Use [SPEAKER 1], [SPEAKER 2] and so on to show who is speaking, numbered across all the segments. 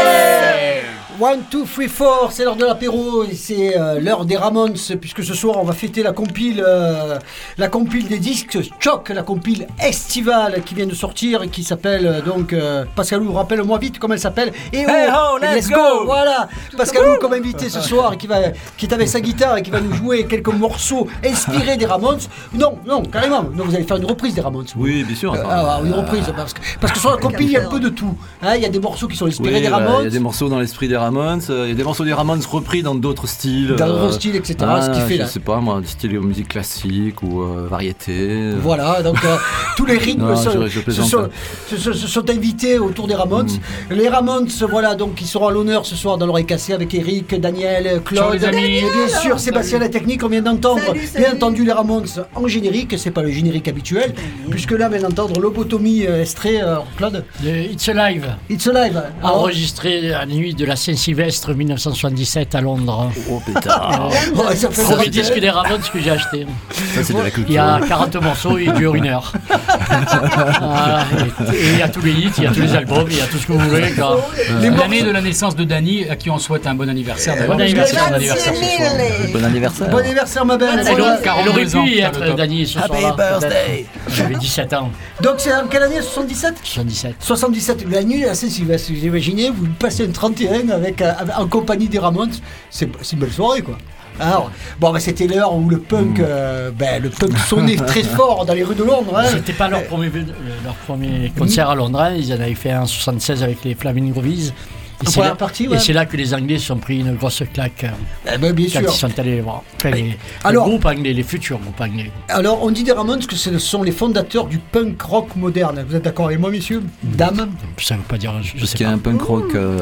[SPEAKER 1] Yay! One, two, three, four, c'est l'heure de l'apéro et c'est euh, l'heure des Ramones puisque ce soir on va fêter la compile, euh, la compile des disques Choc, la compile estivale qui vient de sortir et qui s'appelle euh, donc euh, Pascalou, rappelle-moi vite comment elle s'appelle. Et
[SPEAKER 2] Hey ho, let's go
[SPEAKER 1] Voilà, Pascalou comme invité ce soir qui va, qui est avec sa guitare et qui va nous jouer quelques morceaux inspirés des Ramones. Non, non, carrément. Non, vous allez faire une reprise des Ramones.
[SPEAKER 2] Oui, bien sûr.
[SPEAKER 1] Euh, ah, une reprise parce que, parce que sur la compile il y a un peu de tout. Hein, Il y a des morceaux qui sont inspirés
[SPEAKER 2] Oui,
[SPEAKER 1] des
[SPEAKER 2] bah,
[SPEAKER 1] Ramones.
[SPEAKER 2] il y a des morceaux dans l'esprit des Ramones, il y a des morceaux des Ramones repris dans d'autres styles.
[SPEAKER 1] Dans d'autres
[SPEAKER 2] euh,
[SPEAKER 1] styles, etc.,
[SPEAKER 2] ah,
[SPEAKER 1] ce qui fait
[SPEAKER 2] je
[SPEAKER 1] là.
[SPEAKER 2] sais pas, moi, style musique classique ou euh, variété.
[SPEAKER 1] Voilà, donc euh, tous les rythmes
[SPEAKER 2] Non,
[SPEAKER 1] sont,
[SPEAKER 2] je- je
[SPEAKER 1] se, sont, se- se- se sont invités autour des Ramones.
[SPEAKER 2] Mm.
[SPEAKER 1] Les Ramones, voilà, donc ils seront à l'honneur ce soir dans l'oreille cassée avec Eric, Daniel, Claude.
[SPEAKER 3] Ciao, les amis.
[SPEAKER 1] Et bien sûr, Sébastien la technique, on vient d'entendre,
[SPEAKER 4] Salut, salut.
[SPEAKER 1] bien entendu les Ramones en générique, c'est pas le générique habituel, puisque là, on vient d'entendre lobotomie extrait, euh, Claude.
[SPEAKER 3] It's Alive,
[SPEAKER 1] It's alive. Alors,
[SPEAKER 3] enregistré la nuit de la Saint-Sylvestre 1977 à Londres.
[SPEAKER 2] Oh
[SPEAKER 1] ça fait
[SPEAKER 3] Premier
[SPEAKER 1] ça.
[SPEAKER 3] disque des Ramones que j'ai acheté.
[SPEAKER 2] ça c'est de la
[SPEAKER 3] Il y a
[SPEAKER 2] culture.
[SPEAKER 3] 40 morceaux, il dure une heure. Voilà, et- et il y a tous les hits, il y a tous les albums, il y a tout ce que vous voulez. quoi.
[SPEAKER 1] Les
[SPEAKER 5] L'année de la naissance de Danny, à qui on souhaite un bon anniversaire.
[SPEAKER 3] Bon anniversaire.
[SPEAKER 5] Ce soir.
[SPEAKER 2] Bon anniversaire.
[SPEAKER 1] Bon anniversaire, ma belle.
[SPEAKER 3] Aurait, elle
[SPEAKER 5] 42
[SPEAKER 3] aurait
[SPEAKER 5] ans,
[SPEAKER 3] pu y être. Dany ce
[SPEAKER 2] Happy
[SPEAKER 3] soir-là. peut-être.
[SPEAKER 2] birthday.
[SPEAKER 3] J'avais 17 ans.
[SPEAKER 1] Donc c'est en quelle année 77
[SPEAKER 3] 77.
[SPEAKER 1] 77, la nuit à Saint-Sylvestre, vous imaginez, vous passez un 31 avec, euh, avec- en compagnie des Ramones, c'est c'est une belle soirée quoi. Alors, bon, bah, c'était l'heure où le punk,
[SPEAKER 2] Mm.
[SPEAKER 1] euh, ben, le punk sonnait très fort dans les rues de Londres. hein.
[SPEAKER 3] C'était pas leur premier, euh, leur premier concert à Londres. hein. Ils en avaient fait un en 76 avec les Flaming Groovies. Et c'est
[SPEAKER 1] première
[SPEAKER 3] là,
[SPEAKER 1] partie,
[SPEAKER 3] et
[SPEAKER 1] ouais.
[SPEAKER 3] c'est là que les Anglais se sont pris une grosse claque euh,
[SPEAKER 1] Eh ben, bien
[SPEAKER 3] quand
[SPEAKER 1] sûr.
[SPEAKER 3] ils sont allés les voir. Enfin, les,
[SPEAKER 1] Alors-
[SPEAKER 3] les groupes anglais, les futurs groupes anglais.
[SPEAKER 1] Alors, on dit des Ramones que ce sont les fondateurs du punk rock moderne. Vous êtes d'accord avec moi, messieurs Dames
[SPEAKER 3] Ça veut pas dire, je, sais
[SPEAKER 2] qu'il y a un punk rock euh,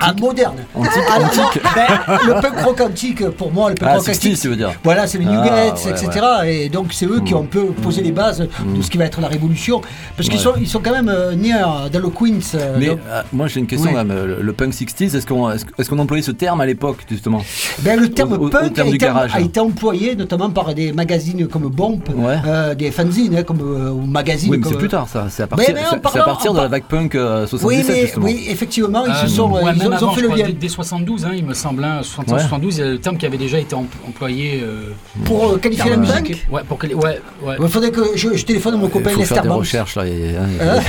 [SPEAKER 1] Ah,
[SPEAKER 2] antique.
[SPEAKER 1] moderne
[SPEAKER 2] Antique,
[SPEAKER 1] Alors,
[SPEAKER 2] antique.
[SPEAKER 1] ben, Le punk rock antique, pour moi, le punk
[SPEAKER 2] Ah,
[SPEAKER 1] rock
[SPEAKER 2] 60s,
[SPEAKER 1] antique,
[SPEAKER 2] tu veux dire
[SPEAKER 1] Voilà, c'est les New
[SPEAKER 2] Ah,
[SPEAKER 1] Gates,
[SPEAKER 2] ouais,
[SPEAKER 1] etc. Et donc, c'est eux qui ont un peu posé les bases de ce qui va être la révolution. Parce qu'ils sont, ils sont quand même euh, nés euh, dans le Queens. euh,
[SPEAKER 2] Mais
[SPEAKER 1] donc-
[SPEAKER 2] euh, moi j'ai une question
[SPEAKER 1] Oui.
[SPEAKER 2] là, mais le, le punk 60s, est-ce qu'on est-ce, est-ce qu'on employait ce terme à l'époque justement
[SPEAKER 1] ben, le terme
[SPEAKER 2] au- au- au
[SPEAKER 1] punk
[SPEAKER 2] terme
[SPEAKER 1] a,
[SPEAKER 2] du
[SPEAKER 1] été,
[SPEAKER 2] garage.
[SPEAKER 1] a été employé notamment par des magazines comme Bomb,
[SPEAKER 2] Ouais.
[SPEAKER 1] euh, des fanzines hein, comme euh, ou magazines.
[SPEAKER 2] Oui, mais c'est plus tard ça, c'est à partir,
[SPEAKER 1] mais en
[SPEAKER 2] c'est- c'est
[SPEAKER 1] parlant-
[SPEAKER 2] à partir de la vague punk euh, 77
[SPEAKER 1] Oui, mais,
[SPEAKER 2] justement.
[SPEAKER 1] oui, effectivement, ils
[SPEAKER 5] Euh,
[SPEAKER 1] se sont,
[SPEAKER 5] ouais,
[SPEAKER 1] ils ont, ils ont
[SPEAKER 5] avant,
[SPEAKER 1] fait le lien.
[SPEAKER 5] dès, dès 72, hein, il me semble, hein, 71,
[SPEAKER 2] Ouais.
[SPEAKER 5] 72, il y a le terme qui avait déjà été em- employé. euh,
[SPEAKER 1] Pour euh, qualifier la
[SPEAKER 5] euh,
[SPEAKER 1] musique.
[SPEAKER 5] Ouais, pour quel- ouais, ouais.
[SPEAKER 1] Il faudrait que je, je téléphone à mon
[SPEAKER 2] Il
[SPEAKER 1] copain
[SPEAKER 2] faut
[SPEAKER 1] Lester
[SPEAKER 2] faire des
[SPEAKER 1] Banks.
[SPEAKER 2] recherches là. hein,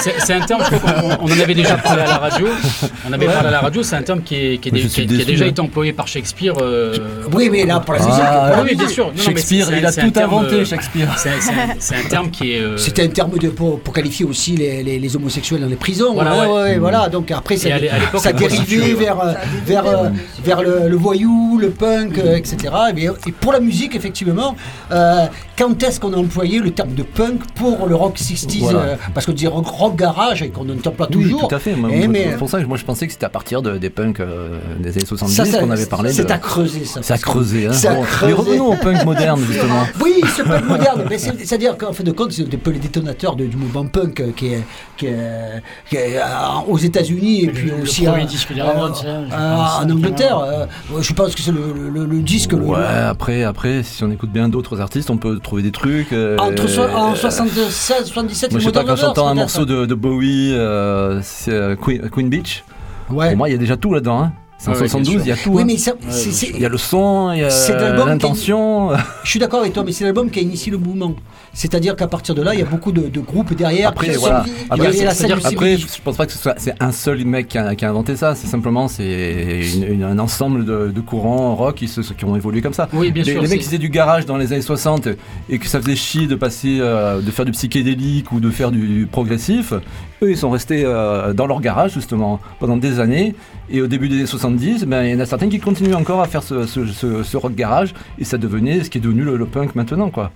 [SPEAKER 5] C'est un terme, je crois qu'on on en avait déjà parlé à la radio. On avait parlé à la radio, c'est un terme qui, est, qui, est qui a- qui a déjà
[SPEAKER 2] hein.
[SPEAKER 5] été employé par Shakespeare. euh,
[SPEAKER 1] Oui, mais là, pour la
[SPEAKER 2] Ah,
[SPEAKER 1] musique.
[SPEAKER 5] oui, bien sûr. Non, non, mais
[SPEAKER 2] Shakespeare, il a tout
[SPEAKER 5] terme,
[SPEAKER 2] inventé,
[SPEAKER 5] euh,
[SPEAKER 2] Shakespeare.
[SPEAKER 5] C'est un, terme qui est. euh,
[SPEAKER 1] C'était un terme de, pour, pour qualifier aussi les, les, les homosexuels dans les prisons.
[SPEAKER 5] Voilà,
[SPEAKER 1] ouais,
[SPEAKER 5] ouais.
[SPEAKER 1] ouais, voilà. Donc après, ça,
[SPEAKER 5] à
[SPEAKER 1] ça dérivait vers, le, voyou, le punk, euh, etc. Et, pour la musique, effectivement, quand est-ce qu'on a employé le terme de punk pour le rock 60s
[SPEAKER 2] Voilà.
[SPEAKER 1] euh, Parce qu'on dit rock, garage et qu'on n'entend pas toujours.
[SPEAKER 2] Fait. Moi,
[SPEAKER 1] Eh,
[SPEAKER 2] moi,
[SPEAKER 1] mais-
[SPEAKER 2] c'est pour ça que moi je pensais que c'était à partir de- des punks euh, des années 70
[SPEAKER 1] Ça, ça-
[SPEAKER 2] qu'on avait parlé.
[SPEAKER 1] C'est
[SPEAKER 2] de...
[SPEAKER 1] à creuser, ça.
[SPEAKER 2] C'est à creuser. Hein. Bon. Mais revenons au punk moderne justement.
[SPEAKER 1] Oui, ce punk moderne. C'est-à-dire qu'en fin de compte, c'est un peu les détonateurs de- du mouvement punk euh, qui est, qui est- qui est, euh, aux États-Unis et
[SPEAKER 3] Le-
[SPEAKER 1] puis
[SPEAKER 3] le
[SPEAKER 1] aussi euh, euh,
[SPEAKER 3] pense,
[SPEAKER 1] en
[SPEAKER 3] c'est
[SPEAKER 1] Angleterre. euh, je pense que c'est le, le- le disque. le-
[SPEAKER 2] Ouais, après, après, si on écoute bien d'autres artistes, on peut trouver des trucs. euh,
[SPEAKER 1] Entre so- en
[SPEAKER 2] euh,
[SPEAKER 1] 76, 77,
[SPEAKER 2] Moi, je sais pas, quand j'entends un morceau de, de Bowie, euh, c'est euh, Queen, Queen Beach,
[SPEAKER 1] Ouais.
[SPEAKER 2] pour moi, il y a déjà tout là-dedans. Hein. C'est en
[SPEAKER 5] Ouais, bien
[SPEAKER 2] 72,
[SPEAKER 5] sûr.
[SPEAKER 2] il y a tout.
[SPEAKER 1] Oui,
[SPEAKER 2] hein.
[SPEAKER 1] mais ça-
[SPEAKER 2] Il y a le son, il y a
[SPEAKER 1] qui-
[SPEAKER 2] l'intention.
[SPEAKER 1] je suis d'accord avec toi, mais c'est l'album qui a initié le mouvement. C'est-à-dire qu'à partir de là, il y a beaucoup de, de groupes derrière.
[SPEAKER 2] Après, voilà. Après,
[SPEAKER 1] la scène
[SPEAKER 2] Après,
[SPEAKER 1] CBJ.
[SPEAKER 2] je pense pas que ce soit c'est un seul mec qui a, qui a inventé ça. C'est simplement c'est un ensemble de, de courants rock qui, se, qui ont évolué comme ça.
[SPEAKER 5] Oui, bien
[SPEAKER 2] les,
[SPEAKER 5] sûr.
[SPEAKER 2] les mecs qui faisaient du garage dans les années 60 et que ça faisait chier de passer, euh, de faire du psychédélique ou de faire du progressif, eux ils sont restés euh, dans leur garage justement pendant des années. Et au début des années 70, ben, il y en a certains qui continuent encore à faire ce, rock garage et ça devenait ce qui est devenu le, le punk maintenant quoi.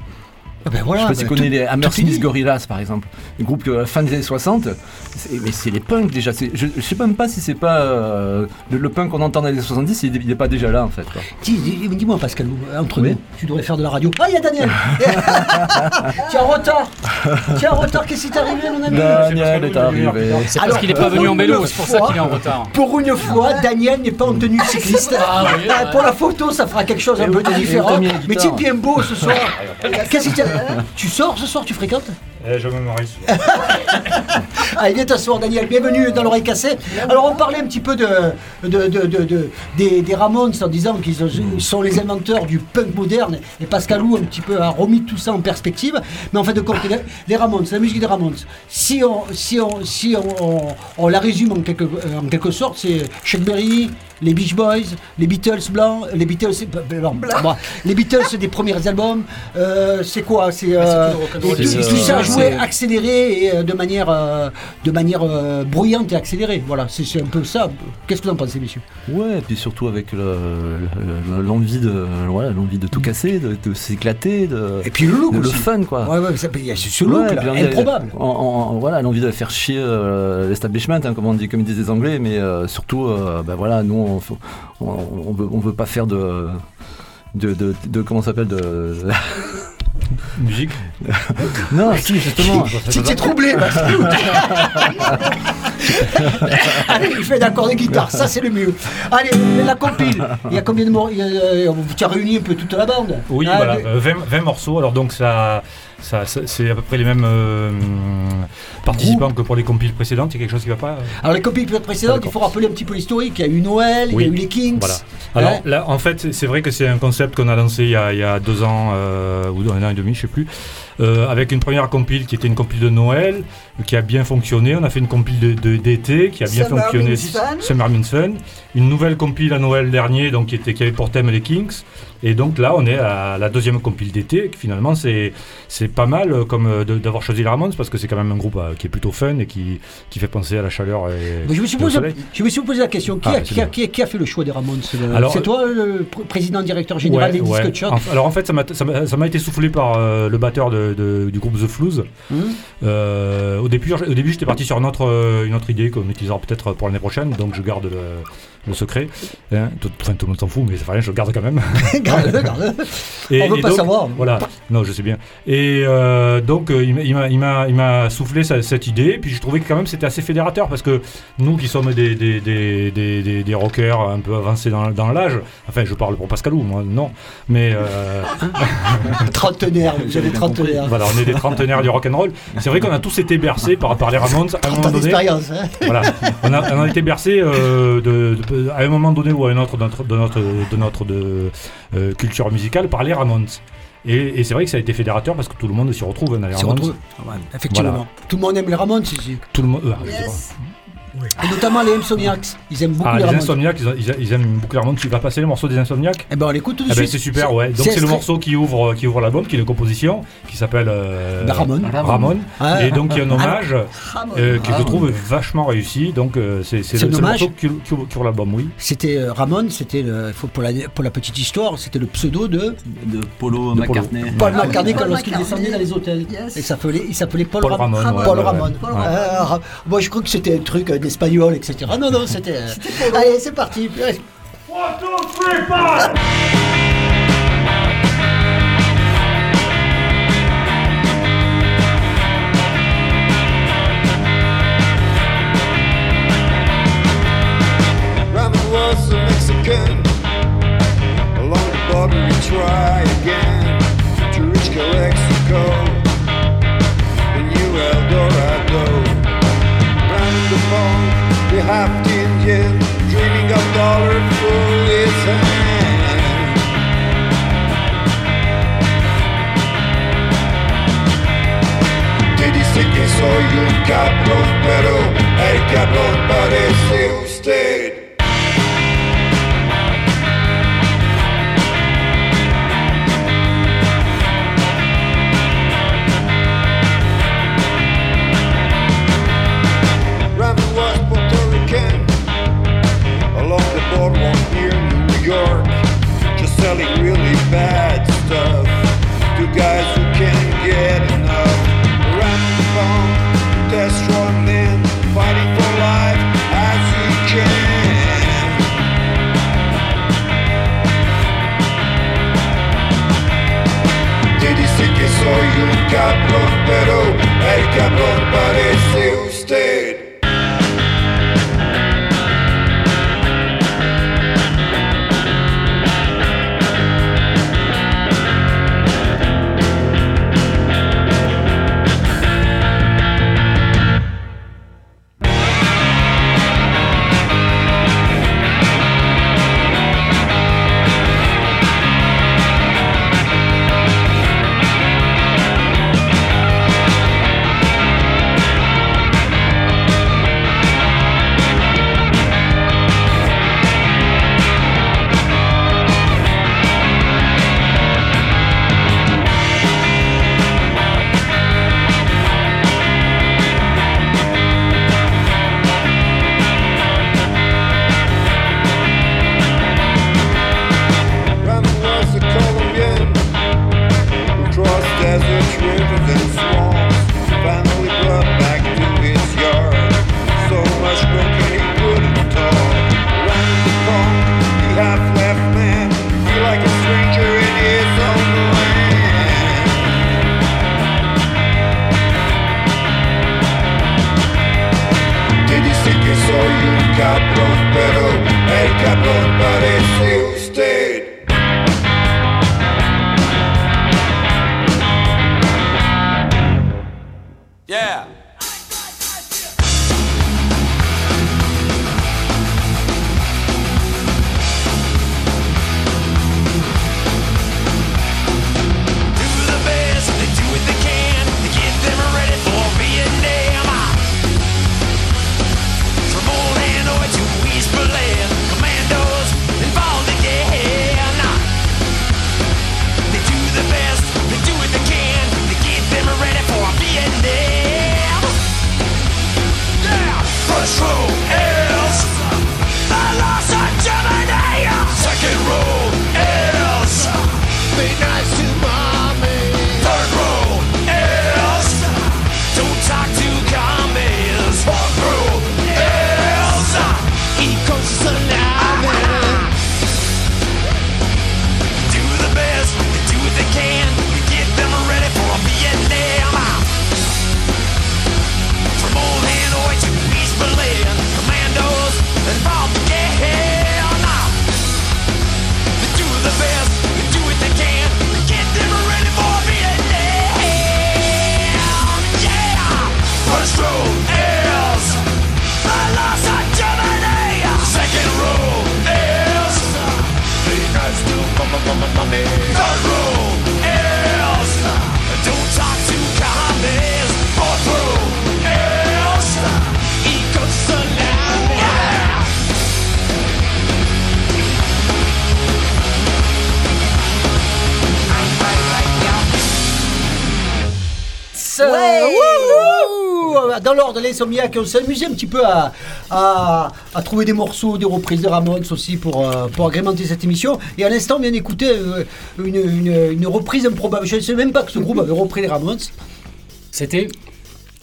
[SPEAKER 1] Ah ben voilà,
[SPEAKER 2] je sais pas si
[SPEAKER 1] ben,
[SPEAKER 2] tu connais les Hammersmith. Gorillaz par exemple, un groupe la fin des années 60, c'est- mais c'est les punks déjà. Je, je sais même pas si c'est pas euh, le, le punk qu'on entend dans les années 70, il, il est pas déjà là en fait.
[SPEAKER 1] Dis- Dis-moi, Pascal, entre
[SPEAKER 2] Oui.
[SPEAKER 1] nous, tu devrais faire de la radio. Ah, il y a Daniel Tu es en retard Tu es en retard, qu'est-ce qui t'est arrivé, mon ami
[SPEAKER 2] Daniel est arrivé.
[SPEAKER 5] C'est
[SPEAKER 1] Alors,
[SPEAKER 5] parce qu'il n'est pas venu en vélo, c'est pour ça qu'il est en retard.
[SPEAKER 1] Pour une fois, Daniel n'est pas en tenue cycliste.
[SPEAKER 3] Ah
[SPEAKER 1] Ah. Pour la photo, ça fera quelque chose un peu différent. Mais tu es bien beau ce soir. Qu'est-ce qui Tu sors ce soir, tu fréquentes
[SPEAKER 4] Eh, je me marie. ce soir.
[SPEAKER 1] Allez, viens t'asseoir, Daniel. Bienvenue dans l'oreille cassée. Alors, on parlait un petit peu de, de, de- de- de- des, des Ramones en disant qu'ils sont- les inventeurs du punk moderne. Et Pascalou, un petit peu, a remis tout ça en perspective. Mais en fait, de compte, les, les Ramones, la musique des Ramones, si on, si on, si on, on- on la résume en quelque, en quelque sorte, c'est Chuck Berry, les Beach Boys, les Beatles blancs, les Beatles, euh, blancs, bon, les Beatles des premiers albums. euh, c'est quoi C'est euh, et tout, ça
[SPEAKER 2] euh,
[SPEAKER 1] joué accéléré et euh, de manière, euh, de manière euh, bruyante et accélérée. Voilà, c'est un peu ça. Qu'est-ce que vous en pensez, messieurs?
[SPEAKER 2] Ouais, et puis surtout avec le- le- l'envie de, voilà, l'envie de tout casser, de, de s'éclater, de,
[SPEAKER 1] Et puis le look
[SPEAKER 2] de- le fun quoi.
[SPEAKER 1] Ouais, ouais, ça- il y a ce
[SPEAKER 2] Ouais,
[SPEAKER 1] look
[SPEAKER 2] et
[SPEAKER 1] là,
[SPEAKER 2] puis l'envie de-
[SPEAKER 1] improbable.
[SPEAKER 2] en- en- voilà, l'envie de faire chier euh, l'establishment, hein, comme on dit, comme ils disent les Anglais, mais euh, surtout, euh, ben voilà, nous, on, on, on veut, on veut pas faire de, de, de, de- comment ça s'appelle de,
[SPEAKER 4] Musique.
[SPEAKER 2] non, si justement.
[SPEAKER 1] Tu t'es troublé, Pascal. Allez, il fait d'accord de guitare, ça c'est le mieux. Allez, la compile. Il y a combien de morceaux il y a, euh, Tu as réuni un peu toute la bande
[SPEAKER 4] Oui,
[SPEAKER 1] Ah,
[SPEAKER 4] voilà,
[SPEAKER 1] le-
[SPEAKER 4] euh, 20, 20 morceaux. Alors donc ça, ça, ça- c'est à peu près les mêmes euh, participants que pour les compiles précédentes. Il y a quelque chose qui va pas euh
[SPEAKER 1] Alors les copies précédentes, il faut rappeler un petit peu l'historique. Il y a eu Noël, il y a eu les Kings.
[SPEAKER 4] Voilà. Alors
[SPEAKER 1] Hein
[SPEAKER 4] là, en fait, c'est- vrai que c'est un concept qu'on a lancé il y a, il y a deux ans euh, ou un an et demi, je sais plus, euh, avec une première compile qui était une compile de Noël, qui a bien fonctionné. On a fait une compile de- de- d'été qui a bien
[SPEAKER 6] Summer
[SPEAKER 4] fonctionné,
[SPEAKER 6] Means Fun.
[SPEAKER 4] Summer Means Fun. Une nouvelle compile à Noël dernier, donc qui était qui avait pour thème les Kings. Et donc là, on est à la deuxième compile d'été. Finalement, c'est c'est pas mal euh, comme euh, d'avoir choisi les Ramones parce que c'est quand même un groupe euh, qui est plutôt fun et qui, qui fait penser à la chaleur et,
[SPEAKER 1] Mais je, me suis posé,
[SPEAKER 4] soleil.
[SPEAKER 1] je me suis posé la question qui,
[SPEAKER 4] Ah,
[SPEAKER 1] a, qui, a, qui a- qui a fait le choix des Ramones C'est le-
[SPEAKER 4] Alors,
[SPEAKER 1] c'est toi, le pr- président directeur général
[SPEAKER 4] Ouais,
[SPEAKER 1] des
[SPEAKER 4] ouais.
[SPEAKER 1] disques Choc
[SPEAKER 4] En- alors en fait, ça m'a- ça m'a ça m'a été soufflé par euh, le batteur de- de- du groupe The Flues. Euh, au début, j'étais parti sur une autre, euh, une autre idée qu'on utilisera peut-être pour l'année prochaine, donc je garde le, le secret. Hein, tout, enfin, tout le monde s'en fout, mais ça fait rien, je le garde quand même.
[SPEAKER 1] Garde-le, garde-le. On veut pas
[SPEAKER 4] donc,
[SPEAKER 1] savoir.
[SPEAKER 4] Voilà, non, je sais bien. Et euh, donc, euh, il m'a- soufflé sa- cette idée, puis je trouvais que quand même c'était assez fédérateur, parce que nous qui sommes des, des, des, des, des- rockers un peu avancés dans, dans l'âge, enfin, je parle pour Pascalou, moi, non, mais. euh,
[SPEAKER 1] Trentenaire,
[SPEAKER 2] compris.
[SPEAKER 1] trentenaire.
[SPEAKER 4] Voilà, on est des trentenaires du rock'n'roll. C'est vrai qu'on a tous été bercés par, par les Ramones à un
[SPEAKER 1] 30
[SPEAKER 4] moment donné.
[SPEAKER 1] Hein
[SPEAKER 4] Voilà, on a, on a été bercés euh, de, de- à un moment donné ou à un autre de notre, de notre, de notre de, euh, culture musicale par les Ramones. Et, et c'est vrai que ça a été fédérateur parce que tout le monde s'y retrouve dans les Ramones.
[SPEAKER 1] retrouve. Ouais, effectivement.
[SPEAKER 4] Voilà.
[SPEAKER 1] Tout le monde aime les Ramones ici.
[SPEAKER 4] Tout le monde. euh,
[SPEAKER 1] Et notamment les Insomniacs. Ils aiment beaucoup
[SPEAKER 4] Ah,
[SPEAKER 1] les.
[SPEAKER 4] Insomniacs, ils, ils- ils aiment beaucoup les Ramones. Tu vas passer le morceau des Insomniacs
[SPEAKER 1] Eh ben on l'écoute tout de
[SPEAKER 4] Eh ben,
[SPEAKER 1] suite.
[SPEAKER 4] c'est super, ouais. Donc c'est le morceau qui ouvre, qui ouvre l'album, qui est une composition, qui s'appelle euh,
[SPEAKER 1] Ben, Ramon.
[SPEAKER 4] Ramon.
[SPEAKER 1] Ah,
[SPEAKER 4] Et donc il y a un hommage
[SPEAKER 6] Ramon.
[SPEAKER 4] euh, que je trouve vachement réussi. Donc euh, c'est c'est
[SPEAKER 1] C'est
[SPEAKER 4] le, le
[SPEAKER 1] hommage
[SPEAKER 4] morceau qui, qui ouvre, qui ouvre l'album, oui.
[SPEAKER 1] C'était euh, Ramon, c'était le- faut- pour la, pour la petite histoire, c'était le pseudo de
[SPEAKER 2] De Polo
[SPEAKER 4] De Polo.
[SPEAKER 2] McCartney.
[SPEAKER 1] Paul
[SPEAKER 4] Ouais.
[SPEAKER 1] McCartney quand
[SPEAKER 6] Paul
[SPEAKER 1] lorsqu'il descendait dans les hôtels.
[SPEAKER 6] Yes.
[SPEAKER 1] Et il s'appelait, il s'appelait Paul,
[SPEAKER 4] Paul
[SPEAKER 1] Ram-
[SPEAKER 4] Ramon.
[SPEAKER 1] Paul Ramon.
[SPEAKER 6] Paul.
[SPEAKER 1] Euh, moi je crois que c'était un truc euh, d'espagnol, etc. Non, non, c'était. euh, Allez, c'est parti.
[SPEAKER 7] Ramen was a Mexican. Along the border we try again to reach Calexico, the new El Dorado. Round the phone, the half Indian, dreaming of dollar full his hand. Te dice que soy un cabrón, pero el cabrón parece usted.
[SPEAKER 1] state. Wouhou Dans l'ordre, les Insomniacs, on s'est amusé un petit peu à, à, à trouver des morceaux, des reprises de Ramones aussi pour, euh, pour agrémenter cette émission. Et à l'instant, on vient d'écouter euh, une, une, une reprise improbable. Je ne savais même pas que ce groupe avait repris les Ramones.
[SPEAKER 5] C'était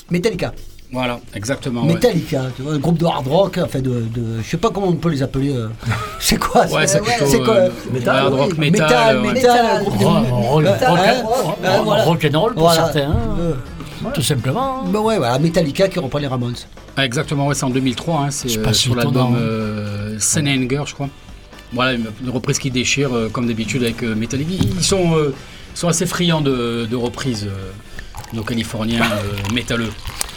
[SPEAKER 1] Metallica.
[SPEAKER 5] Voilà, exactement. ouais.
[SPEAKER 1] Metallica, tu vois, un groupe de hard rock, enfin de, de je sais pas comment on peut les appeler. euh, c'est quoi
[SPEAKER 5] Ouais, c'est plutôt
[SPEAKER 1] c'est quoi
[SPEAKER 5] euh,
[SPEAKER 1] Metal,
[SPEAKER 5] hard rock,
[SPEAKER 1] oui,
[SPEAKER 5] metal.
[SPEAKER 1] metal,
[SPEAKER 3] Rock, rock,
[SPEAKER 1] Euh,
[SPEAKER 3] rock,
[SPEAKER 1] hein,
[SPEAKER 3] rock,
[SPEAKER 1] euh, voilà.
[SPEAKER 3] rock'n'roll pour
[SPEAKER 1] Voilà.
[SPEAKER 3] certains,
[SPEAKER 1] Euh,
[SPEAKER 3] tout simplement.
[SPEAKER 1] bah ouais, voilà, Metallica qui reprend les Ramones.
[SPEAKER 5] Ah, exactement, ouais, c'est en 2003. Hein, c'est
[SPEAKER 3] C'est
[SPEAKER 5] euh,
[SPEAKER 3] pas si
[SPEAKER 5] sur l'album
[SPEAKER 3] hein.
[SPEAKER 5] euh, Sun Anger, je crois. Voilà, une, une reprise qui déchire, euh, comme d'habitude, avec euh, Metallica. Ils sont, euh, sont assez friands de, de reprises, euh, nos Californiens euh, métalleux.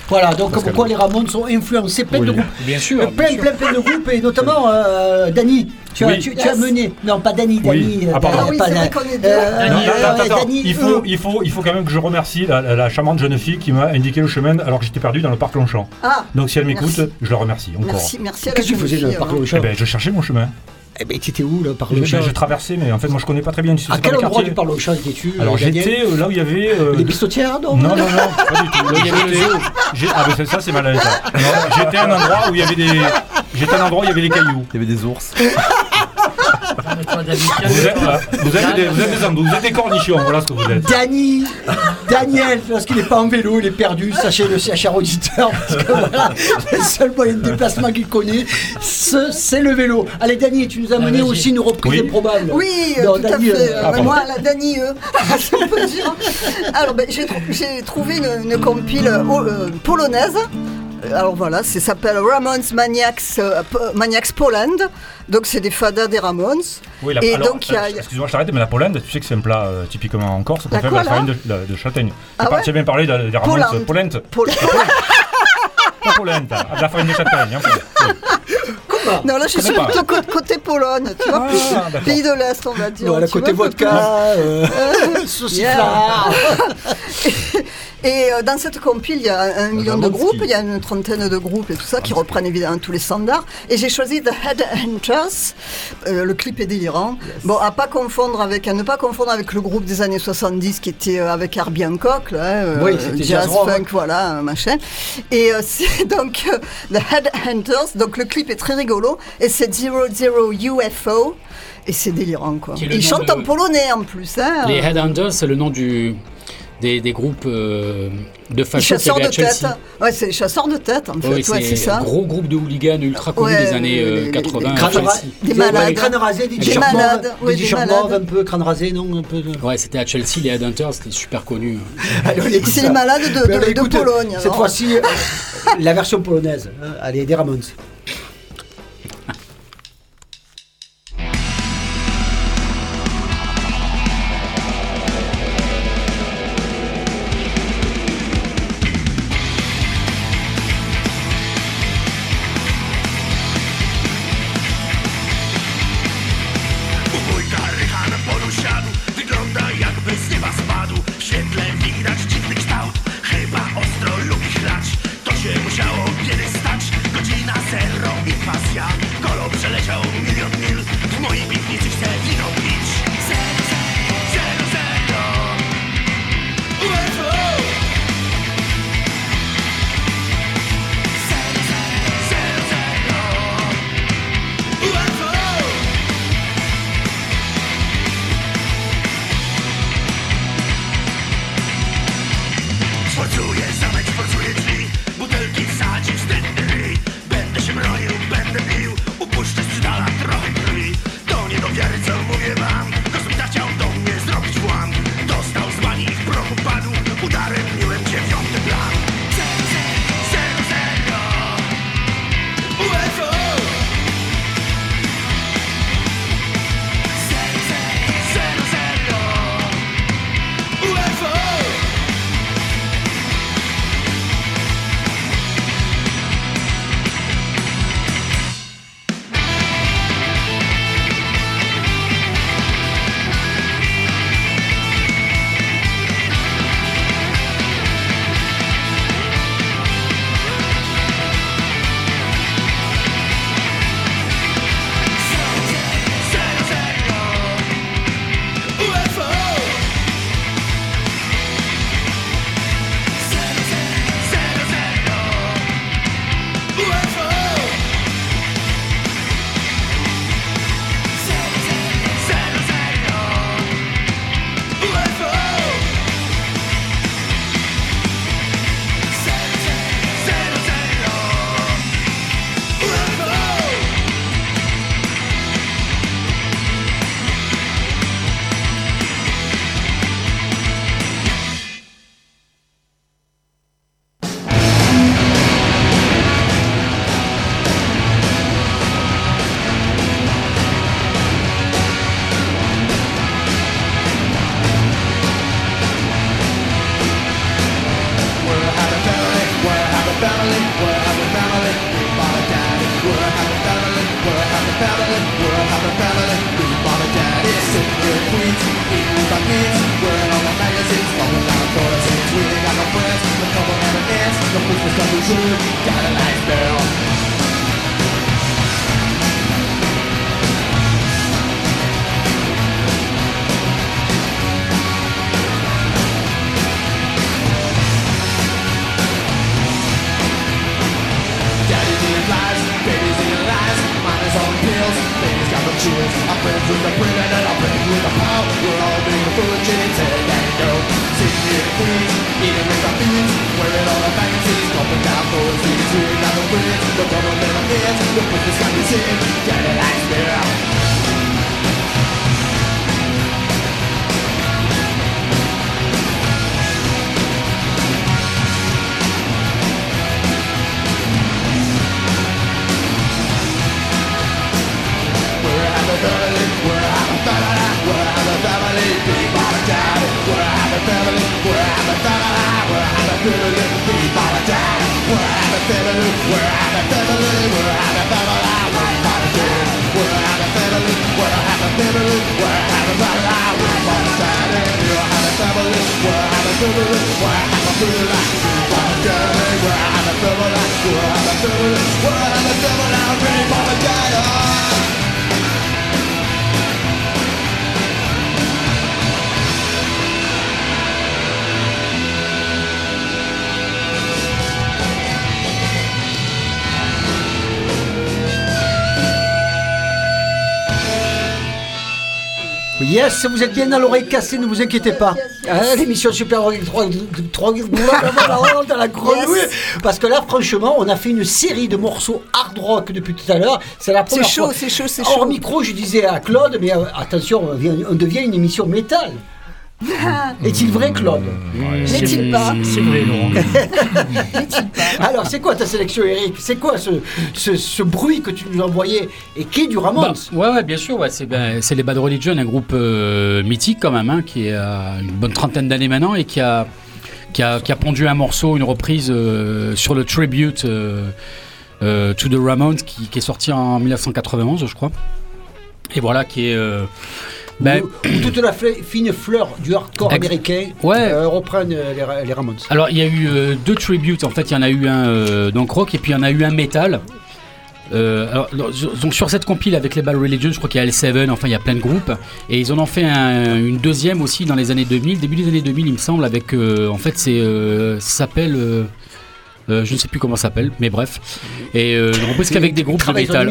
[SPEAKER 1] Voilà, donc pourquoi les Ramones sont influencés plein de
[SPEAKER 5] Oui,
[SPEAKER 1] groupes.
[SPEAKER 5] Bien sûr.
[SPEAKER 1] Euh,
[SPEAKER 5] bien
[SPEAKER 1] plein,
[SPEAKER 5] sûr.
[SPEAKER 1] plein, plein de groupes et notamment euh, Dany. Tu, as,
[SPEAKER 4] Oui.
[SPEAKER 1] tu, tu as mené. Non, pas Dany,
[SPEAKER 4] Oui.
[SPEAKER 1] Dany.
[SPEAKER 4] Ah, pardon.
[SPEAKER 1] euh,
[SPEAKER 4] Ah
[SPEAKER 8] oui,
[SPEAKER 1] pas
[SPEAKER 8] c'est
[SPEAKER 1] Dan-
[SPEAKER 8] vrai qu'on est deux.
[SPEAKER 1] euh,
[SPEAKER 3] Dany,
[SPEAKER 4] Non, attends, attends,
[SPEAKER 1] Dany,
[SPEAKER 4] il, faut, il, faut, il faut quand même que je remercie la, la- la charmante jeune fille qui m'a indiqué le chemin alors que j'étais perdu dans le parc Longchamp.
[SPEAKER 8] Ah,
[SPEAKER 4] Donc si elle m'écoute, je la remercie encore.
[SPEAKER 8] merci, merci à la
[SPEAKER 1] Qu'est-ce que tu faisais
[SPEAKER 8] fille,
[SPEAKER 1] le parc
[SPEAKER 8] hein.
[SPEAKER 1] Longchamp
[SPEAKER 4] Eh ben, je cherchais mon chemin.
[SPEAKER 1] Eh ben, t'étais où, là, par
[SPEAKER 4] Je,
[SPEAKER 1] le
[SPEAKER 4] je traversais, mais en fait, moi, je connais pas très bien. c'est
[SPEAKER 1] À quel
[SPEAKER 4] le
[SPEAKER 1] endroit du Longchamp étais-tu
[SPEAKER 4] Alors
[SPEAKER 1] euh, Daniel
[SPEAKER 4] j'étais euh, là où il y avait. euh,
[SPEAKER 1] Les bistotières, non
[SPEAKER 4] Non, non, non, pas du tout. Là,
[SPEAKER 5] Il y avait le
[SPEAKER 4] j'étais-
[SPEAKER 5] zoo.
[SPEAKER 4] j'ai- Ah, ben c'est ça, c'est malin ça. Non, J'étais à un endroit où il y avait des. J'étais à un endroit où il y avait des cailloux.
[SPEAKER 2] Il y avait des ours.
[SPEAKER 4] Vous êtes, là, vous êtes des, vous êtes des andous, vous êtes des cornichons, voilà ce que vous êtes.
[SPEAKER 1] Dany, Daniel, parce qu'il n'est pas en vélo, il est perdu, sachez-le, c'est cher auditeur, parce que voilà, le seul moyen de déplacement qu'il connaît, ce- c'est le vélo. Allez, Dany, tu nous as mené
[SPEAKER 3] vas-y.
[SPEAKER 1] aussi une reprise
[SPEAKER 4] Oui.
[SPEAKER 1] improbable.
[SPEAKER 8] Oui, euh,
[SPEAKER 1] Non,
[SPEAKER 8] tout
[SPEAKER 1] Dany,
[SPEAKER 8] à fait.
[SPEAKER 1] euh,
[SPEAKER 8] Euh,
[SPEAKER 4] ah, pardon.
[SPEAKER 8] moi, la Dany, euh, si on peut dire. Alors, ben, j'ai trou- j'ai trouvé une, une compile euh, euh, polonaise. Euh, Alors voilà, ça s'appelle Ramones Maniacs, euh, Maniacs Poland. Donc c'est des fadas des Ramones.
[SPEAKER 4] Oui, la,
[SPEAKER 8] Et
[SPEAKER 4] alors,
[SPEAKER 8] donc, il y a-
[SPEAKER 4] euh, excuse-moi, je t'arrête, mais la Polende, tu sais que c'est un plat euh, typiquement en Corse qu'on
[SPEAKER 8] La
[SPEAKER 4] fait avec la farine de, de- de châtaigne.
[SPEAKER 8] Ah
[SPEAKER 4] Tu par-
[SPEAKER 8] ouais
[SPEAKER 4] tu as bien parlé de- des Ramones,
[SPEAKER 8] Polente.
[SPEAKER 4] polente.
[SPEAKER 8] Pol-
[SPEAKER 4] Pas polente, de la farine de châtaigne. hein.
[SPEAKER 8] non, là je suis
[SPEAKER 4] pas.
[SPEAKER 8] plutôt côté, côté Pologne, tu vois,
[SPEAKER 4] Ah,
[SPEAKER 8] plus
[SPEAKER 4] d'accord.
[SPEAKER 8] pays de l'Est, on va dire.
[SPEAKER 1] Voilà, côté
[SPEAKER 8] vois,
[SPEAKER 1] vodka, euh,
[SPEAKER 8] Euh. Et euh, dans cette compile, il y a un, million de groupes, il y a une trentaine de groupes et tout ça qui reprennent évidemment tous les standards. Et j'ai choisi The Headhunters. Euh, le clip est délirant. Bon, à pas confondre avec, à ne pas confondre avec le groupe des années 70 qui était euh, avec Herbie Hancock, là, euh,
[SPEAKER 1] Oui, c'était
[SPEAKER 8] jazz,
[SPEAKER 1] rock.
[SPEAKER 8] funk, voilà, euh, machin. Et euh, c'est donc euh, The Headhunters. Donc le clip est très rigolo et c'est Zero Zero UFO. Et c'est délirant, quoi. Ils chantent
[SPEAKER 5] de-
[SPEAKER 8] en polonais en plus. Hein.
[SPEAKER 5] Les Headhunters, c'est le nom du, des, groupes euh, de fachos
[SPEAKER 8] chasseurs de tête. C'est les chasseurs de tête c'est.
[SPEAKER 5] Gros groupe de hooligans ultra connus des années euh, 80.
[SPEAKER 8] Des,
[SPEAKER 9] des
[SPEAKER 8] malades.
[SPEAKER 9] des crânes rasés, des,
[SPEAKER 8] des malades.
[SPEAKER 9] Des,
[SPEAKER 8] des
[SPEAKER 9] un peu crâne rasé, non un peu.
[SPEAKER 5] Ouais, c'était à Chelsea les Headhunters, c'était super connu.
[SPEAKER 8] c'est les malades de, de Pologne.
[SPEAKER 9] Cette fois-ci, euh, la version polonaise. Euh, allez, des Ramones.
[SPEAKER 1] Yes, vous êtes bien à l'oreille cassée, ne vous inquiétez pas. Hein, L'émission Super Rock 3, 3, dans la grenouille. Parce que là, franchement, on a fait une série de morceaux hard rock depuis tout à l'heure. C'est la
[SPEAKER 8] C'est
[SPEAKER 1] première
[SPEAKER 8] chaud,
[SPEAKER 1] fois.
[SPEAKER 8] c'est chaud, c'est
[SPEAKER 1] Hors
[SPEAKER 8] chaud.
[SPEAKER 1] micro, je disais à Claude, mais euh, attention, on devient, on devient une émission métal. Est-il vrai, Claude
[SPEAKER 8] N'est-il pas
[SPEAKER 3] C'est vrai, Laurent.
[SPEAKER 1] Alors, c'est quoi ta sélection, Eric C'est quoi ce, ce, ce bruit que tu nous as envoyé Et qui est du Ramones
[SPEAKER 5] Bah, ouais, ouais, bien sûr. Ouais, c'est ben, c'est les Bad Religion, un groupe euh, mythique quand même, hein, qui a une bonne trentaine d'années maintenant et qui a, qui, a, qui a pondu un morceau, une reprise euh, sur le tribute euh, euh, to the Ramones qui, qui est sorti en 1991, je crois. Et voilà, qui est. ben,
[SPEAKER 1] Où- où toute la fine fleur du hardcore
[SPEAKER 5] Ex-
[SPEAKER 1] américain
[SPEAKER 5] Ouais.
[SPEAKER 1] euh, reprennent euh, les, Ra- les Ramones.
[SPEAKER 5] Alors il y a eu euh, deux tributes, en fait il y en a eu un euh, donc rock et puis il y en a eu un métal. Euh, alors, donc sur cette compile avec les Bad Religion, je crois qu'il y a L7, enfin il y a plein de groupes et ils en ont fait un- une deuxième aussi dans les années 2000, début des années 2000 il me semble avec en fait c'est ça s'appelle je ne sais plus comment ça s'appelle mais bref et euh, on peut qu'avec des groupes de métal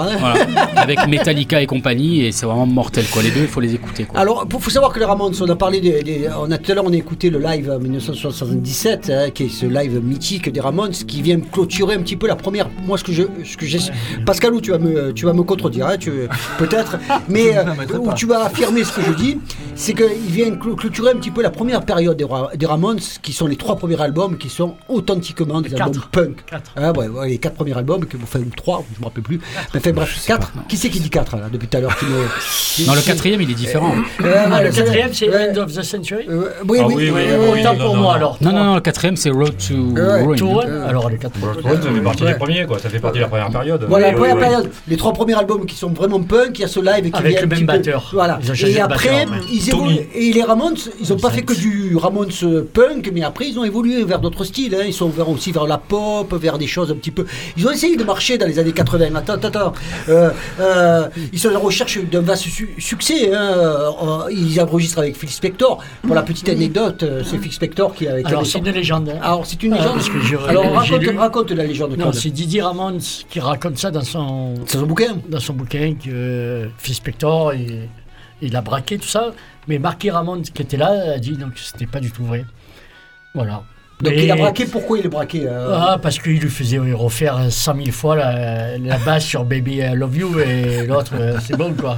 [SPEAKER 1] hein.
[SPEAKER 5] voilà, avec Metallica et compagnie et c'est vraiment mortel quoi les deux il faut les écouter quoi.
[SPEAKER 1] Alors, il faut savoir que les Ramones, on a parlé des, des- on a tout à l'heure on a écouté le live en 1977, hein, qui est ce live mythique des Ramones, qui vient clôturer un petit peu la première. Moi, ce que je, ce que j'ai, Pascalou, tu vas me, tu vas me contredire, hein, tu, peut-être, mais euh, où tu vas affirmer ce que je dis, c'est qu'il vient clôt- clôturer un petit peu la première période des, Ra- des Ramones, qui sont les trois premiers albums, qui sont authentiquement des
[SPEAKER 3] Quatre.
[SPEAKER 1] albums punk.
[SPEAKER 3] Quatre.
[SPEAKER 1] Ah ouais, ouais, les quatre premiers albums, que- enfin ou trois, je me rappelle plus. Mais enfin bref, quatre. Qui c'est qui dit quatre là depuis tout à l'heure
[SPEAKER 5] Non le quatrième il est différent.
[SPEAKER 1] Euh,
[SPEAKER 3] Ah, le quatrième, c'est. End of the Century
[SPEAKER 1] Euh, oui,
[SPEAKER 4] Ah
[SPEAKER 1] oui,
[SPEAKER 4] oui, oui,
[SPEAKER 1] oui,
[SPEAKER 4] oui,
[SPEAKER 1] oui.
[SPEAKER 3] Autant pour
[SPEAKER 4] non,
[SPEAKER 3] moi
[SPEAKER 4] non.
[SPEAKER 3] alors.
[SPEAKER 5] Non non non le quatrième c'est Road to Ruin.
[SPEAKER 3] To One,
[SPEAKER 1] Euh,
[SPEAKER 3] alors les quatre.
[SPEAKER 4] Blood Run, ça fait partie des premiers, quoi. Ça fait partie de la première période.
[SPEAKER 1] Voilà,
[SPEAKER 3] Oui,
[SPEAKER 1] la première
[SPEAKER 3] oui,
[SPEAKER 1] période, les trois premiers albums qui sont vraiment punk, il y a ce live qui
[SPEAKER 3] Avec le même batteur.
[SPEAKER 1] Voilà. Et après, ils évoluent. Et les Ramones, ils n'ont pas fait que du Ramones punk, mais après ils ont évolué vers d'autres styles. hein. Ils sont vers aussi vers la pop, vers des choses un petit peu. Ils ont essayé de marcher dans les années 80. Attends, attends, attends. Euh, euh, ils sont en recherche d'un vaste su- succès. hein. Euh, Ils enregistrent avec Phil Spector. Pour la petite anecdote, c'est Phil Spector qui a. qui
[SPEAKER 3] Alors
[SPEAKER 1] avait
[SPEAKER 3] c'est une légende.
[SPEAKER 1] Alors c'est une
[SPEAKER 3] Ah,
[SPEAKER 1] légende.
[SPEAKER 3] que
[SPEAKER 1] Alors raconte, la légende.
[SPEAKER 3] Non, c'est Didier Ramones qui raconte ça dans son,
[SPEAKER 1] son bouquin.
[SPEAKER 3] dans son bouquin que Phil Spector, il, il a braqué tout ça. Mais Marquis Ramones qui était là a dit donc c'était pas du tout vrai. Voilà.
[SPEAKER 1] Donc il a braqué. Pourquoi il est braqué euh,
[SPEAKER 3] Ah, parce qu'il lui faisait refaire 100 000 fois la, la basse sur Baby I Love You et l'autre, euh, c'est bon quoi.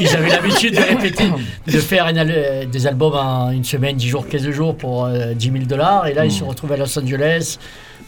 [SPEAKER 3] Ils avaient l'habitude de répéter, de faire une des albums en une semaine, 10 jours, 15 jours pour euh, 10 000 dollars. Et là, ils se retrouvent à Los Angeles,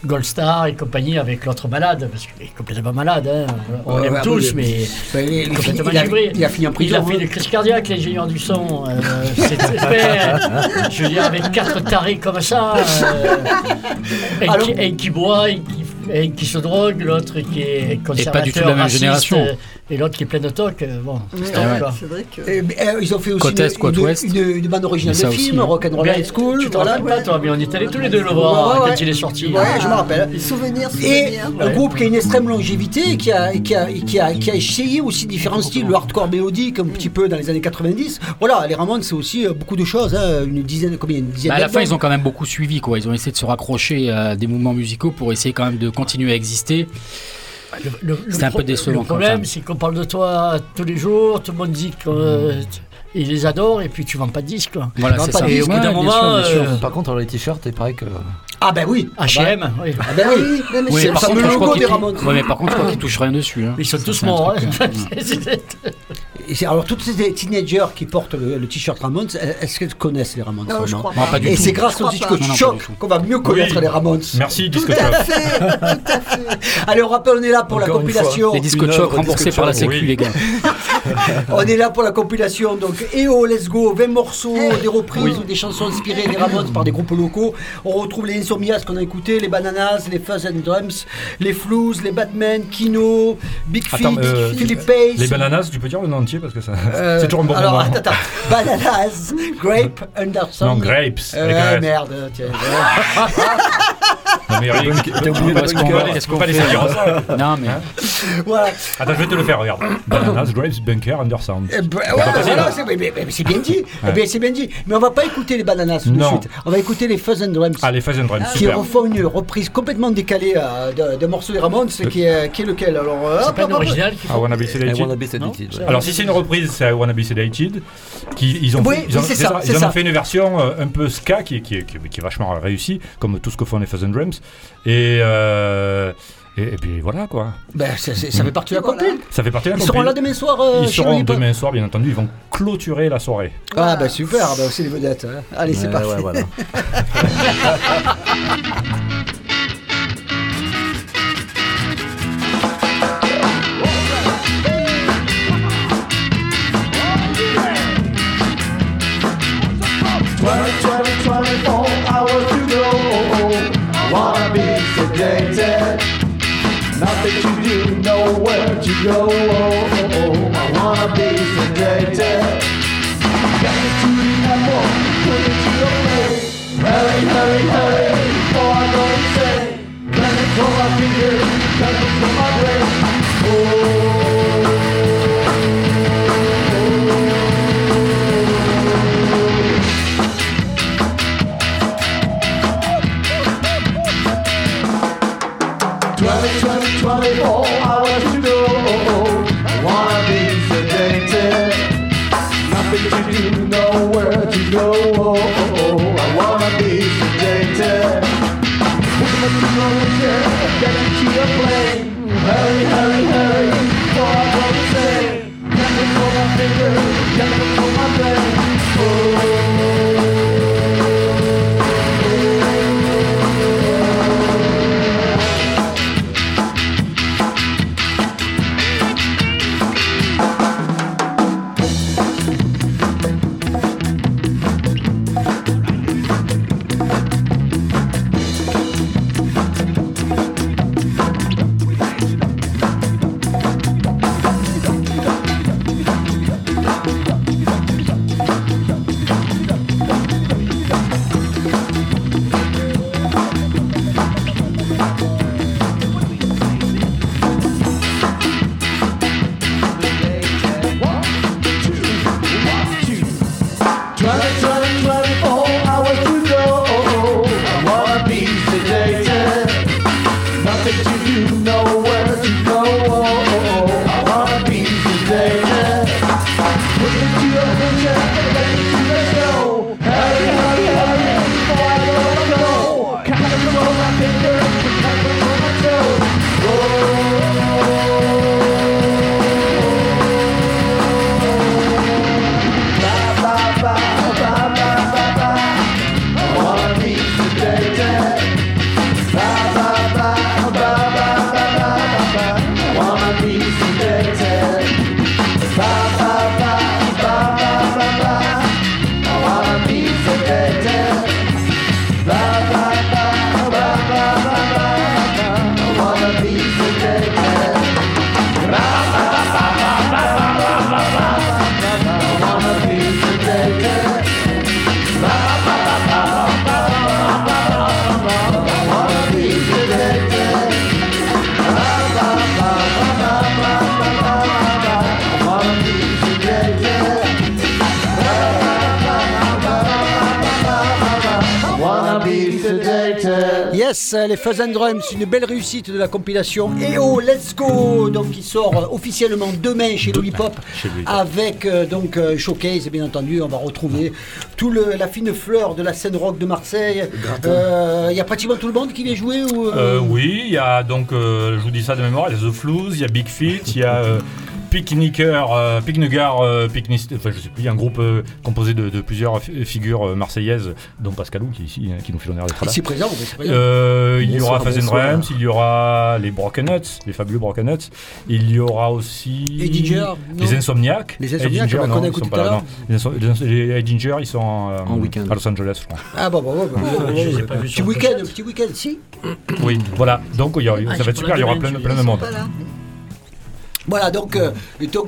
[SPEAKER 3] Gold Star et compagnie avec l'autre malade, parce qu'il est complètement malade. hein. On
[SPEAKER 1] Ouais,
[SPEAKER 3] l'aime
[SPEAKER 1] ouais,
[SPEAKER 3] tous, mais.
[SPEAKER 1] Ben,
[SPEAKER 3] Complètement
[SPEAKER 1] il a, il a fini en
[SPEAKER 3] Il a fait
[SPEAKER 1] hein.
[SPEAKER 3] des crises cardiaques, l'ingénieur du son. euh, c'est super. Je veux dire, avec quatre tarés comme ça, euh, un, qui, un qui boit, un qui, un qui se drogue, l'autre qui est conservateur,
[SPEAKER 5] pas du tout la même
[SPEAKER 3] raciste,
[SPEAKER 5] génération.
[SPEAKER 3] Et l'autre qui est plein de toc. euh, Bon, top,
[SPEAKER 8] ouais, vrai que.
[SPEAKER 1] Ben, euh, ils ont fait aussi
[SPEAKER 5] Côte
[SPEAKER 1] une,
[SPEAKER 5] Est, côte
[SPEAKER 1] une-
[SPEAKER 5] Ouest.
[SPEAKER 1] une- une bande originale de film,
[SPEAKER 5] hein.
[SPEAKER 1] Rock'n'Roll High School.
[SPEAKER 3] Tu te
[SPEAKER 1] voilà.
[SPEAKER 3] rappelles pas, toi, mais on est allés tous les deux le voir
[SPEAKER 1] ouais,
[SPEAKER 3] quand
[SPEAKER 1] ouais.
[SPEAKER 3] il est sorti.
[SPEAKER 1] Ouais, je me rappelle.
[SPEAKER 8] Souvenirs,
[SPEAKER 1] Et
[SPEAKER 8] souvenirs.
[SPEAKER 1] un groupe qui a une extrême longévité, qui a, qui a, qui a, qui a essayé aussi différents styles, le hardcore mélodique un petit peu dans les années 90. Voilà, les Ramones, c'est aussi euh, beaucoup de choses, hein, une dizaine, combien, une dizaine
[SPEAKER 5] Bah, à la fin, ils ont quand même beaucoup suivi, quoi. Ils ont essayé de se raccrocher à des mouvements musicaux pour essayer quand même de continuer à exister. C'était un peu décevant,
[SPEAKER 3] Le problème, c'est qu'on parle de toi tous les jours, tout le monde dit qu'ils les adorent, et puis tu vends pas de disques. quoi.
[SPEAKER 5] Voilà, c'est ça.
[SPEAKER 1] de
[SPEAKER 3] Et au bout
[SPEAKER 5] Ouais,
[SPEAKER 3] d'un
[SPEAKER 5] bien
[SPEAKER 3] moment,
[SPEAKER 5] sûr, bien sûr.
[SPEAKER 3] euh,
[SPEAKER 2] Par contre, alors, les t-shirts, il paraît que.
[SPEAKER 1] Ah ben oui.
[SPEAKER 3] H&M, oui.
[SPEAKER 1] Ah ben oui.
[SPEAKER 8] Oui, mais
[SPEAKER 5] Oui,
[SPEAKER 1] c'est le
[SPEAKER 5] contre,
[SPEAKER 1] fameux
[SPEAKER 5] je crois
[SPEAKER 1] logo
[SPEAKER 5] qu'ils
[SPEAKER 1] des Ramones.
[SPEAKER 5] Ouais, mais par contre, je crois qu'ils touchent rien dessus. hein.
[SPEAKER 3] Ils sont
[SPEAKER 5] Ça,
[SPEAKER 3] tous
[SPEAKER 5] c'est un
[SPEAKER 3] morts.
[SPEAKER 1] alors, toutes ces teenagers qui portent le, le t-shirt Ramones, est-ce qu'elles connaissent les Ramones
[SPEAKER 8] Non, je crois
[SPEAKER 5] Non, pas du
[SPEAKER 1] Et
[SPEAKER 5] tout.
[SPEAKER 1] c'est grâce au disque
[SPEAKER 8] pas.
[SPEAKER 5] Pas
[SPEAKER 1] Choc qu'on va mieux connaître
[SPEAKER 4] Oui.
[SPEAKER 1] les Ramones.
[SPEAKER 4] Merci,
[SPEAKER 8] Tout
[SPEAKER 4] disque
[SPEAKER 8] à
[SPEAKER 4] choc.
[SPEAKER 8] fait, tout à fait.
[SPEAKER 1] Allez, on rappelle, on est là pour la
[SPEAKER 2] Encore
[SPEAKER 1] compilation.
[SPEAKER 5] Les disques choc remboursés par la Sécu,
[SPEAKER 4] oui.
[SPEAKER 5] les gars.
[SPEAKER 1] On est là pour la compilation, donc EO, Let's Go, 20 morceaux, des reprises ou des chansons inspirées des Ramones par des groupes locaux. On retrouve les Insomnias qu'on a écouté, les Bananas, les Fuzz and Drums, les Flues, les Batman, Kino, Big Feet,
[SPEAKER 4] euh,
[SPEAKER 1] Philip Pace.
[SPEAKER 4] Les bananas, tu peux dire le nom entier parce que ça,
[SPEAKER 1] Euh,
[SPEAKER 4] c'est toujours un bon
[SPEAKER 1] alors,
[SPEAKER 4] moment.
[SPEAKER 1] attends, attends. Bananas, Grape, Anderson.
[SPEAKER 4] Non, grapes.
[SPEAKER 1] Euh, merde, tiens.
[SPEAKER 4] Non, mais Eric,
[SPEAKER 2] T'as oublié le
[SPEAKER 5] Qu'est-ce qu'on qu'on
[SPEAKER 4] pas laisser dire ça.
[SPEAKER 5] Non, mais.
[SPEAKER 9] Voilà.
[SPEAKER 4] Attends, je vais te le faire, regarde. Bananas, grapes, bunker, undersound.
[SPEAKER 9] Eh ben,
[SPEAKER 4] C'est
[SPEAKER 9] ouais,
[SPEAKER 4] pas facile,
[SPEAKER 9] voilà,
[SPEAKER 4] hein.
[SPEAKER 9] c'est mais- mais- mais c'est bien dit. Eh ben, c'est bien dit. Mais on va pas écouter les bananas tout de
[SPEAKER 4] Non.
[SPEAKER 9] suite. On va écouter les Fuzz and Drums.
[SPEAKER 4] Ah, les Fuzz and Drums,
[SPEAKER 9] qui
[SPEAKER 4] super.
[SPEAKER 9] refont une reprise complètement décalée euh, de, de morceaux des Ramones, qui est, qui est lequel Alors, euh,
[SPEAKER 1] C'est pas
[SPEAKER 9] hop,
[SPEAKER 1] un
[SPEAKER 9] hop.
[SPEAKER 1] original qui
[SPEAKER 4] I wanna be
[SPEAKER 2] I
[SPEAKER 4] sedated.
[SPEAKER 2] wanna be sedated, ouais.
[SPEAKER 4] Alors si c'est une reprise, c'est I Wanna Be Sedated. Qui, ils ont,
[SPEAKER 9] Oui,
[SPEAKER 4] fait, ils ont,
[SPEAKER 9] oui, c'est
[SPEAKER 4] c'est
[SPEAKER 9] ça, c'est
[SPEAKER 4] ils
[SPEAKER 9] ça.
[SPEAKER 4] ont fait une version euh, un peu ska qui, est- qui, est- qui, est- qui est vachement réussie, comme tout ce que font les Fuzz and Drums. Et, euh, et, et puis voilà quoi.
[SPEAKER 9] Ben, ça fait partie de la
[SPEAKER 8] Voilà.
[SPEAKER 4] Ça fait partie de la
[SPEAKER 9] Ils seront là demain soir. euh,
[SPEAKER 4] Ils seront demain soir, bien entendu. Ils vont clôturer la soirée.
[SPEAKER 9] Ah, ben super, ben, c'est les vedettes. hein. Allez, c'est parti.
[SPEAKER 2] ouais, voilà.
[SPEAKER 10] that you didn't know where to go. Oh, oh, oh. I wanna be sedated. Get to the airport, put it to your face. Hurry, hurry, hurry, before I go insane. Let it from my fingers, let it from my brain.
[SPEAKER 9] Oh. Yeah. Fuzz and Drums, une belle réussite de la compilation. EO Let's Go, donc qui sort euh, officiellement demain chez Lollipop, avec euh, donc euh, Showcase, et bien entendu, on va retrouver tout le, la fine fleur de la scène rock de Marseille. Euh, Il y a pratiquement tout le monde qui vient jouer ou,
[SPEAKER 4] oui, il y a donc, je vous dis ça de mémoire, il y a The Flues, il y a Big Feet, il y a Picnicker, euh, Picnicar, euh, Picnist, enfin je sais plus, il y a un groupe euh, composé de, de plusieurs fi- figures euh, marseillaises, dont Pascalou qui est ici, hein, qui nous fait l'honneur d'être là.
[SPEAKER 9] Ici présent, oui, c'est présent.
[SPEAKER 4] Euh, il y aura Faz and
[SPEAKER 2] bonsoir.
[SPEAKER 4] Drums, il y aura les Broken Nuts, les fabuleux Broken Nuts, il y aura aussi
[SPEAKER 9] Et Ginger, non
[SPEAKER 4] les Insomniacs.
[SPEAKER 9] Les Insomniacs, on
[SPEAKER 4] non, ils sont pas là, non. Les Insom- les- les Ginger, ils sont euh,
[SPEAKER 2] En week-end.
[SPEAKER 4] à Los Angeles, je crois.
[SPEAKER 9] Ah bah, bah, bah, bah, bah, bah, bah,
[SPEAKER 1] pas vus
[SPEAKER 9] petit week-end, petit week-end, si.
[SPEAKER 4] Oui, voilà. Donc il y aura-
[SPEAKER 1] Ah,
[SPEAKER 4] ça va être super, il y aura plein, de monde.
[SPEAKER 9] Voilà, donc euh,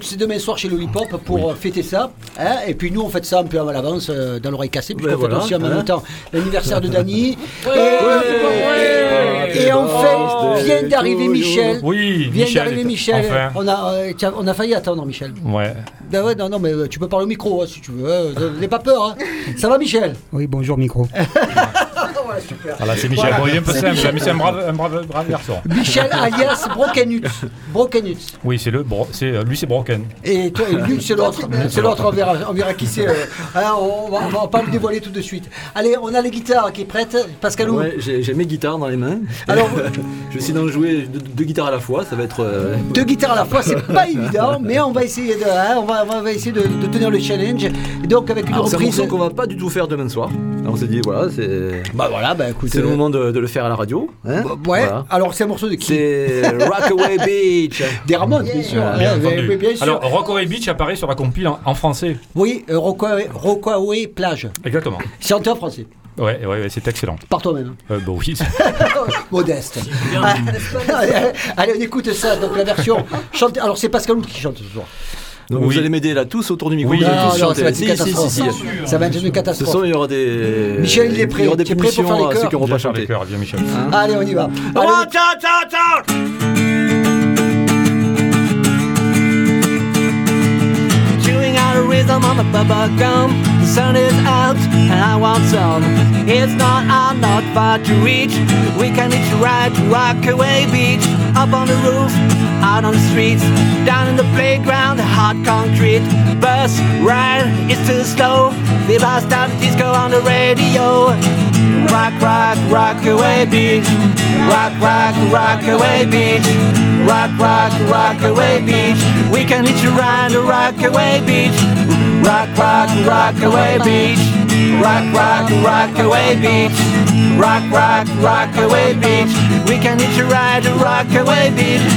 [SPEAKER 9] c'est demain soir chez Lollipop pour euh, fêter ça. hein, et puis nous, on fête ça un peu à l'avance euh, dans l'oreille cassée, puisqu'on
[SPEAKER 2] Ben voilà,
[SPEAKER 9] aussi en même
[SPEAKER 2] hein.
[SPEAKER 9] temps l'anniversaire de Dany.
[SPEAKER 1] Ouais,
[SPEAKER 9] Et-
[SPEAKER 1] ouais, ouais. Vient d'arriver Michel.
[SPEAKER 4] Oui,
[SPEAKER 1] Vient
[SPEAKER 4] Michel.
[SPEAKER 1] d'arriver
[SPEAKER 4] est-
[SPEAKER 1] Michel.
[SPEAKER 4] Enfin.
[SPEAKER 1] On, a, euh, tiens, on a failli attendre Michel.
[SPEAKER 4] Ouais.
[SPEAKER 1] Ben ouais, non, non, mais tu peux parler au micro hein, si tu veux. N'aie pas peur. hein. Ça va, Michel?
[SPEAKER 11] Oui, bonjour micro.
[SPEAKER 4] Voilà, c'est Michel.
[SPEAKER 1] Voilà.
[SPEAKER 4] Bon, il est un peu simple, mais c'est un brave, un brave, brave garçon.
[SPEAKER 1] Michel alias Brokenut. Brokenut.
[SPEAKER 4] Oui, c'est le, bro- c'est euh, lui, c'est Broken.
[SPEAKER 1] Et toi, et lui, c'est l'autre. C'est l'autre, on verra, on verra qui c'est. euh. Ah, on, va, on va pas le dévoiler tout de suite. Allez, on a les guitares qui est prêtes. Pascalou
[SPEAKER 2] Ouais, j'ai j'ai mes guitares dans les mains.
[SPEAKER 1] Alors-
[SPEAKER 2] je vais essayer d'en jouer deux, deux guitares à la fois. Ça va être. euh,
[SPEAKER 1] Deux guitares à la fois, c'est pas évident, mais on va essayer de, hein, on va, on va essayer de, de tenir le challenge. Et donc avec une
[SPEAKER 2] alors, C'est un
[SPEAKER 1] reprise.
[SPEAKER 2] qu'on va pas du tout faire demain soir. Alors, on s'est dit voilà, c'est.
[SPEAKER 1] Bah voilà, bah écoute.
[SPEAKER 2] C'est le
[SPEAKER 1] euh,
[SPEAKER 2] moment de, de le faire à la radio. hein.
[SPEAKER 1] bah, ouais.
[SPEAKER 2] Voilà.
[SPEAKER 1] Alors c'est un morceau de qui
[SPEAKER 2] C'est Rockaway Beach.
[SPEAKER 1] Des Ramones, bien sûr. Hein,
[SPEAKER 4] bien
[SPEAKER 1] bien sûr.
[SPEAKER 4] Alors, Rockaway Beach apparaît sur la compile en, en français.
[SPEAKER 1] oui, euh, Rockaway, Rockaway plage.
[SPEAKER 4] Exactement.
[SPEAKER 1] Chanté en français.
[SPEAKER 4] Ouais, ouais, ouais, c'est excellent.
[SPEAKER 1] Par toi-même.
[SPEAKER 4] Euh, bah oui.
[SPEAKER 1] Modeste. Ah, allez, allez, on écoute ça. Donc la version chantée. Alors c'est Pascal qui chante ce soir.
[SPEAKER 2] Donc
[SPEAKER 4] Oui.
[SPEAKER 2] vous allez m'aider là tous autour du micro.
[SPEAKER 4] Oui.
[SPEAKER 2] vous allez
[SPEAKER 1] Non, non, ça va être une
[SPEAKER 2] Si, si,
[SPEAKER 1] catastrophe.
[SPEAKER 2] si, si.
[SPEAKER 1] Ça va être une catastrophe.
[SPEAKER 2] soir, il y aura des.
[SPEAKER 1] Michel, il est prêt.
[SPEAKER 2] Il y aura des
[SPEAKER 1] Tu es prêt pour faire
[SPEAKER 2] punitions
[SPEAKER 1] les
[SPEAKER 2] à ceux
[SPEAKER 1] chœurs
[SPEAKER 2] qui n'auront pas chanté.
[SPEAKER 4] viens Michel.
[SPEAKER 1] Allez, on y va.
[SPEAKER 6] Rhythm on the bubble gum. The sun is out and I want some. It's not, I'm not far to reach. We can each ride to Rockaway Beach. Up on the roof, out on the streets. Down in the playground, the hot concrete. Bus ride is too slow. The out the disco on the radio. Rock, rock, Rockaway Beach. Rock, rock, Rockaway Beach. Rock, rock, Rockaway Beach. We can hitch a ride to Rockaway Beach. Rock, rock, Rockaway Beach. Rock, rock, Rockaway Beach. Rock, rock, Rockaway Beach. We can hitch a ride to Rockaway Beach.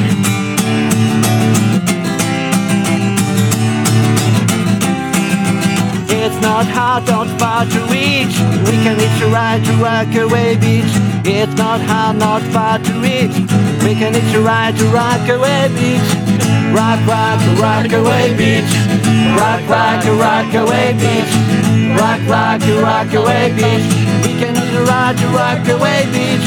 [SPEAKER 6] It's not hard, not far to reach. We can hitch a ride to Rockaway Beach. It's not hard, not far to reach. We can hitch a ride to Rockaway Beach. Rock, rock, Rockaway Beach. Rock, rock, Rockaway Beach. Rock, rock, Rockaway Beach. A ride to Rockaway Beach.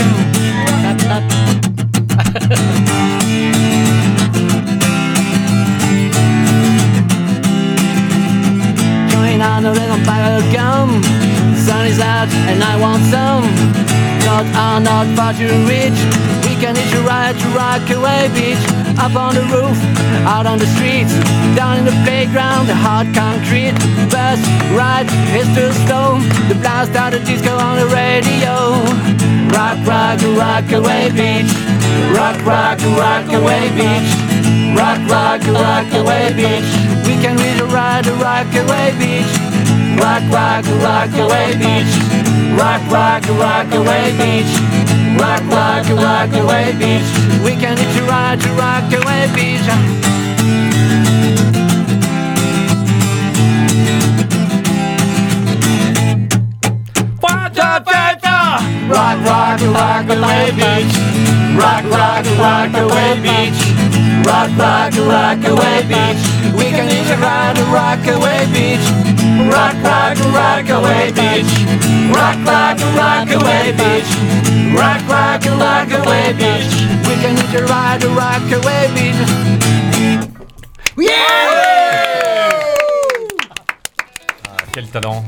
[SPEAKER 6] Going on a little bag of gum. Sun is out and I want some. Not on, not far to reach. We can hitch a ride to Rockaway Beach. Up on the roof, out on the streets. Down in the playground, the hard concrete. Bus ride is too slow. The blast out of disco on the radio. Rock, rock, Rockaway Beach. Rock, rock, Rockaway Beach. Rock, rock, Rockaway Beach. We can reach a ride to Rockaway Beach. Rock, rock, Rockaway Beach. Rock, rock, Rockaway Beach. Rock, rock, Rockaway Beach. We can reach a ride to Rockaway Beach. Rock, rock, Rockaway Beach. Rock, rock, Rockaway Beach. Rock, rock, Rockaway Beach. We can each ride to Rockaway Beach. Rock, rock, Rockaway Beach. Rock, rock, Rockaway Beach. Rock, rock, Rockaway Beach. We can each ride to Rockaway Beach.
[SPEAKER 4] Quel talent.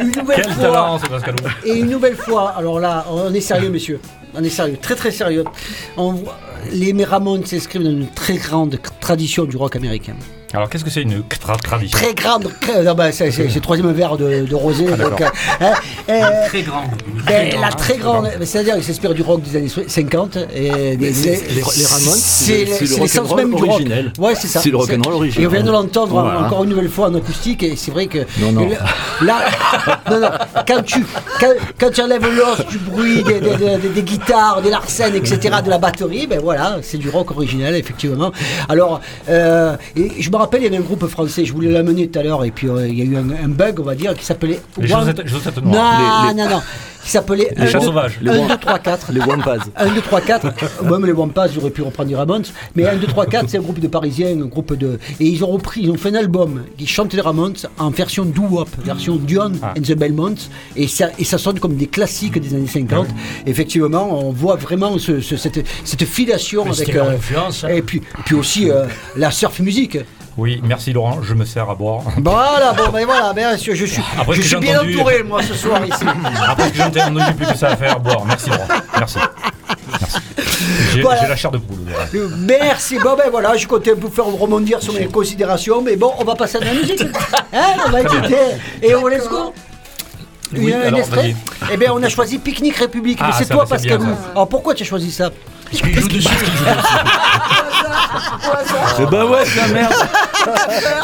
[SPEAKER 1] une nouvelle
[SPEAKER 4] Quel
[SPEAKER 1] fois.
[SPEAKER 4] talent, ce Pascal.
[SPEAKER 1] Et une nouvelle fois, alors là, on est sérieux, messieurs. On est sérieux, très très sérieux. On voit- les Ramones s'inscrivent dans une très grande tradition du rock américain.
[SPEAKER 4] Alors, qu'est-ce que c'est une tra- tradition
[SPEAKER 1] Très grande. non, bah, c'est le troisième verre de, de rosé.
[SPEAKER 4] Ah,
[SPEAKER 1] donc, euh, hein, euh,
[SPEAKER 5] Très grand.
[SPEAKER 1] ben, la très grande, c'est-à-dire qu'ils s'inspirent du rock des années 50 et des, des-
[SPEAKER 2] les- les Ramones,
[SPEAKER 1] c'est
[SPEAKER 2] c'est le-
[SPEAKER 1] le-
[SPEAKER 2] c'est le
[SPEAKER 1] c'est l'essence même du rock. Ouais, c'est ça.
[SPEAKER 2] C'est le rock'n'roll originel.
[SPEAKER 1] Et on vient de l'entendre
[SPEAKER 2] Voilà.
[SPEAKER 1] encore une nouvelle fois en acoustique et c'est vrai que
[SPEAKER 2] Non, non.
[SPEAKER 1] là, non, non, quand tu quand, quand tu enlèves l'os du bruit des, des- des- des guitares, des larcènes, etc., de la batterie, ben voilà, c'est du rock original effectivement. Alors, euh, et je me rappelle, il y avait un groupe français, je voulais l'amener tout à l'heure et puis euh, il y a eu un, un bug, on va dire, qui s'appelle
[SPEAKER 4] Les
[SPEAKER 1] One-
[SPEAKER 4] chaussettes, les chaussettes noires.
[SPEAKER 1] non,
[SPEAKER 2] Les- les-
[SPEAKER 1] non, non. Qui s'appelait
[SPEAKER 4] Les
[SPEAKER 1] 1,
[SPEAKER 4] chats
[SPEAKER 1] 2,
[SPEAKER 4] sauvages.
[SPEAKER 2] Les
[SPEAKER 1] 1,
[SPEAKER 2] Wam-
[SPEAKER 1] 2, 3, 4.
[SPEAKER 2] Les Wampas.
[SPEAKER 1] 1, 2, 3, 4. Même les Wampas, j'aurais pu reprendre les Ramones. Mais 1, 2, 3, 4, c'est un groupe de Parisiens, un groupe de. Et ils ont repris, ils ont fait un album qui chante les Ramones en version doo-wop, version Dion
[SPEAKER 4] Ah.
[SPEAKER 1] and the Belmonts. Et ça, et ça sonne comme des classiques des années 50. Effectivement, on voit vraiment ce- ce- cette, cette filiation
[SPEAKER 3] Mais
[SPEAKER 1] avec. Euh,
[SPEAKER 3] influence. hein.
[SPEAKER 1] et puis, puis aussi euh, la surf musique.
[SPEAKER 4] Oui, merci Laurent, je me sers à boire.
[SPEAKER 1] Voilà, bon, ben voilà, bien sûr, je suis,
[SPEAKER 4] Après
[SPEAKER 1] je suis bien
[SPEAKER 4] entendu-
[SPEAKER 1] entouré, moi, ce soir ici.
[SPEAKER 4] Après ce que j'ai entendu, j'ai plus que ça à faire, boire. Merci Laurent, merci. Merci. J'ai
[SPEAKER 1] Voilà.
[SPEAKER 4] la chair de poule. voilà.
[SPEAKER 1] Merci, bon ben voilà, je comptais vous faire rebondir sur mes considérations, mais bon, on va passer à de la musique. Hein, on va écouter. Et on let's go.
[SPEAKER 4] Oui,
[SPEAKER 1] un
[SPEAKER 4] alors,
[SPEAKER 1] extrait
[SPEAKER 4] vas-y.
[SPEAKER 1] Eh bien, on a choisi Picnic République.
[SPEAKER 4] Ah,
[SPEAKER 1] mais c'est
[SPEAKER 4] ça,
[SPEAKER 1] toi,
[SPEAKER 4] bah, c'est
[SPEAKER 1] Pascal. Alors pourquoi tu as choisi ça
[SPEAKER 3] Parce qu'il joue dessus. il joue dessus.
[SPEAKER 2] Eh ben ouais, c'est la merde.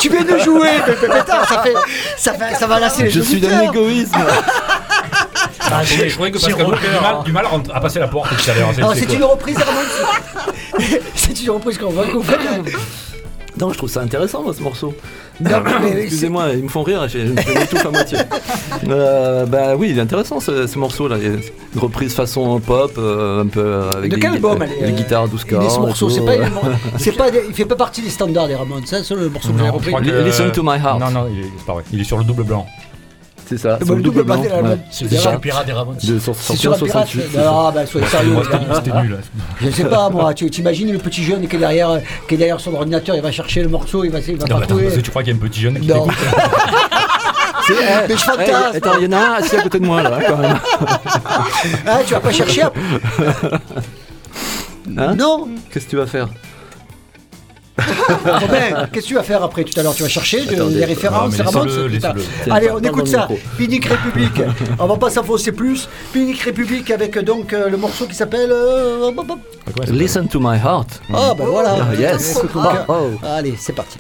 [SPEAKER 1] Tu viens de jouer, mais- mais- mais attends, ça, fait, ça, fait- ça va lasser les
[SPEAKER 2] Je suis d'un égoïsme.
[SPEAKER 3] Ah,
[SPEAKER 4] Je croyais que Pascal du mal, du mal à passer la porte tout à l'heure. C'est
[SPEAKER 1] une reprise, Ramon C'est une reprise qu'on va qu'on fait.
[SPEAKER 2] Non, je trouve ça intéressant, moi, ce morceau.
[SPEAKER 1] Non, c'est-
[SPEAKER 2] Excusez-moi, ils me font rire, je, je m'étouffe à moitié. Euh, bah oui, il est intéressant ce, ce morceau-là. Une reprise façon pop, euh, un peu euh, avec
[SPEAKER 1] De
[SPEAKER 2] des,
[SPEAKER 1] quel album
[SPEAKER 2] euh,
[SPEAKER 1] elle est,
[SPEAKER 2] des
[SPEAKER 1] euh,
[SPEAKER 2] guitares 12
[SPEAKER 1] Il est
[SPEAKER 2] cordes.
[SPEAKER 1] ce morceau, c'est
[SPEAKER 2] tout,
[SPEAKER 1] pas,
[SPEAKER 2] euh.
[SPEAKER 1] c'est pas, il fait pas partie des standards des Ramones, ça, c'est le morceau que j'ai
[SPEAKER 4] Non,
[SPEAKER 1] repris.
[SPEAKER 4] que-
[SPEAKER 2] Listen to my heart.
[SPEAKER 4] Non, non, il est, pas vrai. Il est sur le double blanc.
[SPEAKER 2] C'est ça,
[SPEAKER 1] Le
[SPEAKER 2] c'est le double blanc.
[SPEAKER 1] blanc
[SPEAKER 2] ouais.
[SPEAKER 3] C'est sur pirate des Ramones.
[SPEAKER 1] C'est sur un pirate
[SPEAKER 2] 68. c'est ça.
[SPEAKER 1] Ah, bah, soyez sérieux.
[SPEAKER 4] C'était nul.
[SPEAKER 1] Je sais pas moi, tu t'imagines le petit jeune qui est derrière, qui est derrière son ordinateur, il va chercher le morceau, il va, il va
[SPEAKER 4] Non,
[SPEAKER 1] pas
[SPEAKER 4] attends,
[SPEAKER 1] trouver.
[SPEAKER 4] tu crois qu'il y a un petit jeune qui
[SPEAKER 1] Non.
[SPEAKER 4] t'écoute
[SPEAKER 2] eh,
[SPEAKER 1] Mais je fantasme.
[SPEAKER 2] Attends, il y en a un assis à côté de moi là, quand même.
[SPEAKER 1] Ah, tu vas pas chercher à-
[SPEAKER 2] Hein
[SPEAKER 1] Non
[SPEAKER 2] Qu'est-ce que tu vas faire?
[SPEAKER 1] Robin, qu'est-ce que tu vas faire après tout à l'heure? Tu vas chercher de-
[SPEAKER 2] Attendez,
[SPEAKER 1] les références
[SPEAKER 4] non, laissez-le.
[SPEAKER 2] Tiens,
[SPEAKER 1] Allez, on écoute ça. Pinique République. on va pas s'enfoncer plus. Pinique République avec euh, donc euh, le morceau qui s'appelle. euh.
[SPEAKER 2] Listen to my heart.
[SPEAKER 1] Ah, ben voilà.
[SPEAKER 2] Ah, yes.
[SPEAKER 1] Écoute, mon
[SPEAKER 2] Oh,
[SPEAKER 1] cœur.
[SPEAKER 2] oh.
[SPEAKER 1] Allez, c'est parti.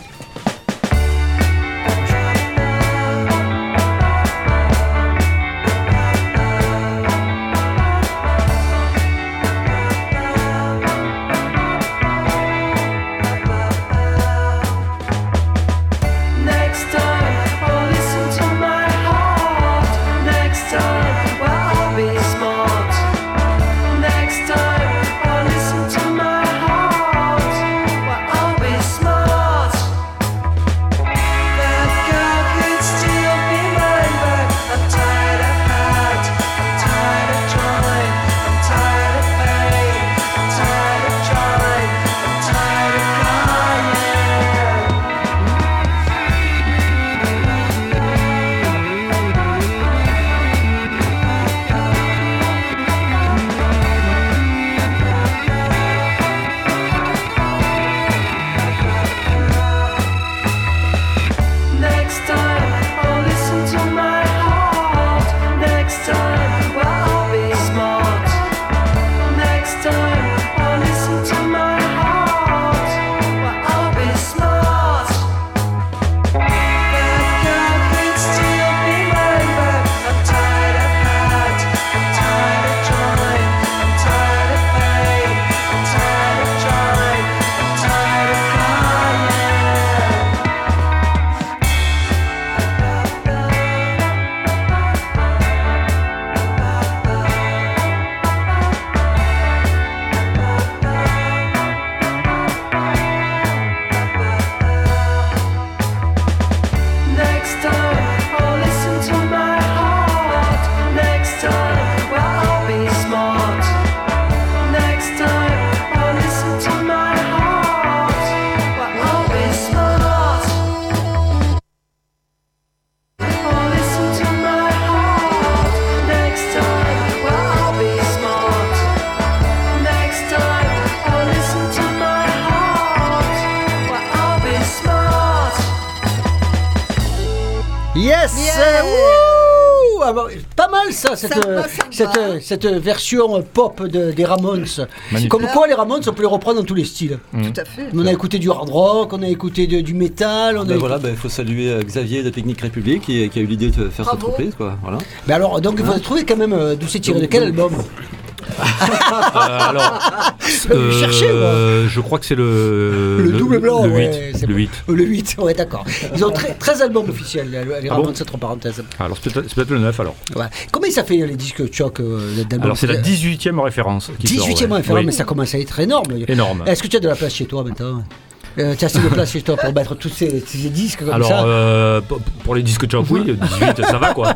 [SPEAKER 1] Cette,
[SPEAKER 8] va.
[SPEAKER 1] euh, cette version pop de- des Ramones.
[SPEAKER 4] Magnifique.
[SPEAKER 1] Comme quoi les Ramones, on peut les reprendre dans tous les styles.
[SPEAKER 8] Tout à fait.
[SPEAKER 1] On a écouté du hard rock, on a écouté de- du métal, on a
[SPEAKER 2] Ben
[SPEAKER 1] écouté-
[SPEAKER 2] voilà, ben, il faut saluer euh, Xavier de Technique République qui, qui a eu l'idée de faire cette reprise. Quoi. Voilà.
[SPEAKER 1] Mais alors, donc il faut trouver quand même euh, d'où c'est tiré, de quel album?
[SPEAKER 4] Alors,
[SPEAKER 1] Euh, cherchez,
[SPEAKER 4] euh, je crois que c'est le,
[SPEAKER 1] Le double blanc,
[SPEAKER 4] le 8.
[SPEAKER 1] ouais,
[SPEAKER 4] le
[SPEAKER 1] bon.
[SPEAKER 4] 8.
[SPEAKER 1] Euh, Le 8, ouais, d'accord. Ils ont très- 13 albums officiels, les
[SPEAKER 4] Ah
[SPEAKER 1] Ramones,
[SPEAKER 4] bon
[SPEAKER 1] entre parenthèses.
[SPEAKER 4] Alors, c'est peut-être peut-être le 9 alors.
[SPEAKER 1] Ouais. Combien ça fait les disques choc euh,
[SPEAKER 4] Alors, c'est la 18e référence. qui sort,
[SPEAKER 1] 18e
[SPEAKER 4] ouais.
[SPEAKER 1] référence,
[SPEAKER 4] Oui.
[SPEAKER 1] mais ça commence à être énorme.
[SPEAKER 4] Énorme.
[SPEAKER 1] Est-ce que tu as de la place chez toi maintenant? Euh, Tu as assez de place chez toi pour mettre tous ces, ces disques comme
[SPEAKER 4] Alors,
[SPEAKER 1] ça
[SPEAKER 4] euh, pour- les disques choc, oui, 18, ça va quoi.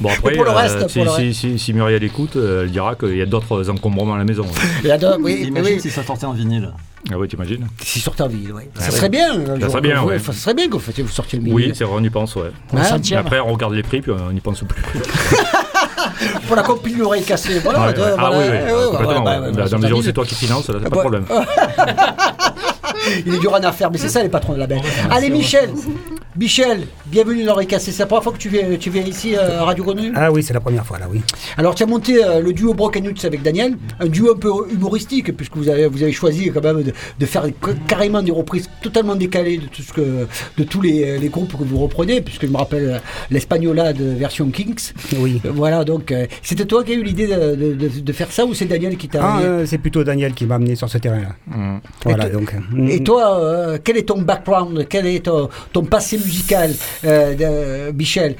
[SPEAKER 4] Bon, après,
[SPEAKER 1] pour le reste,
[SPEAKER 4] euh,
[SPEAKER 1] pour
[SPEAKER 4] si,
[SPEAKER 1] le
[SPEAKER 4] si, si, si Muriel écoute, euh, elle dira qu'il y a d'autres encombrements à la maison.
[SPEAKER 1] Il y a d'autres- oui,
[SPEAKER 2] Imagine
[SPEAKER 1] oui.
[SPEAKER 2] si ça sortait en vinyle.
[SPEAKER 4] Ah oui, t'imagines
[SPEAKER 1] Si sortait en ville, oui. Ça
[SPEAKER 4] Ah
[SPEAKER 1] serait bien. jour
[SPEAKER 4] serait
[SPEAKER 1] que
[SPEAKER 4] bien,
[SPEAKER 1] vous-
[SPEAKER 4] ouais.
[SPEAKER 1] Ça serait bien que vous fassiez- vous sortiez le
[SPEAKER 4] Oui,
[SPEAKER 1] milieu.
[SPEAKER 4] c'est vrai, on y pense, ouais.
[SPEAKER 3] Le
[SPEAKER 1] Hein
[SPEAKER 3] centième.
[SPEAKER 4] Après, on regarde les prix, puis on n'y pense plus.
[SPEAKER 1] Pour la compile l'oreille cassée. Voilà,
[SPEAKER 4] Ouais,
[SPEAKER 1] de-
[SPEAKER 4] ouais. Ah oui, oui,
[SPEAKER 1] ouais,
[SPEAKER 4] Dans la mesure où c'est toi qui finance, là, c'est pas de problème.
[SPEAKER 1] Il est dur à faire, mais c'est ça les patrons de la belle. Allez, Michel Michel, bienvenue dans. C'est la première fois que tu viens, tu viens ici euh, à Radio Grenouille?
[SPEAKER 12] Ah oui, c'est la première fois là, oui.
[SPEAKER 1] Alors, tu as monté euh, le duo Broken Nuts avec Daniel, un duo un peu humoristique, puisque vous avez, vous avez choisi quand même de, de faire ca- carrément des reprises totalement décalées de, tout ce que, de tous les, les groupes que vous reprenez, puisque je me rappelle euh, l'Espagnola de version Kings.
[SPEAKER 12] Oui.
[SPEAKER 1] Euh, Voilà, donc euh, c'était toi qui as eu l'idée de, de- de- de faire ça ou c'est Daniel qui t'a
[SPEAKER 12] Ah,
[SPEAKER 1] amené
[SPEAKER 12] euh, c'est plutôt Daniel qui m'a amené sur ce terrain-là.
[SPEAKER 4] Mmh.
[SPEAKER 12] Voilà,
[SPEAKER 1] Et
[SPEAKER 12] donc.
[SPEAKER 1] Et
[SPEAKER 12] mm,
[SPEAKER 1] toi, euh, quel est ton background? Quel est ton, ton passé musical, euh, de- Michel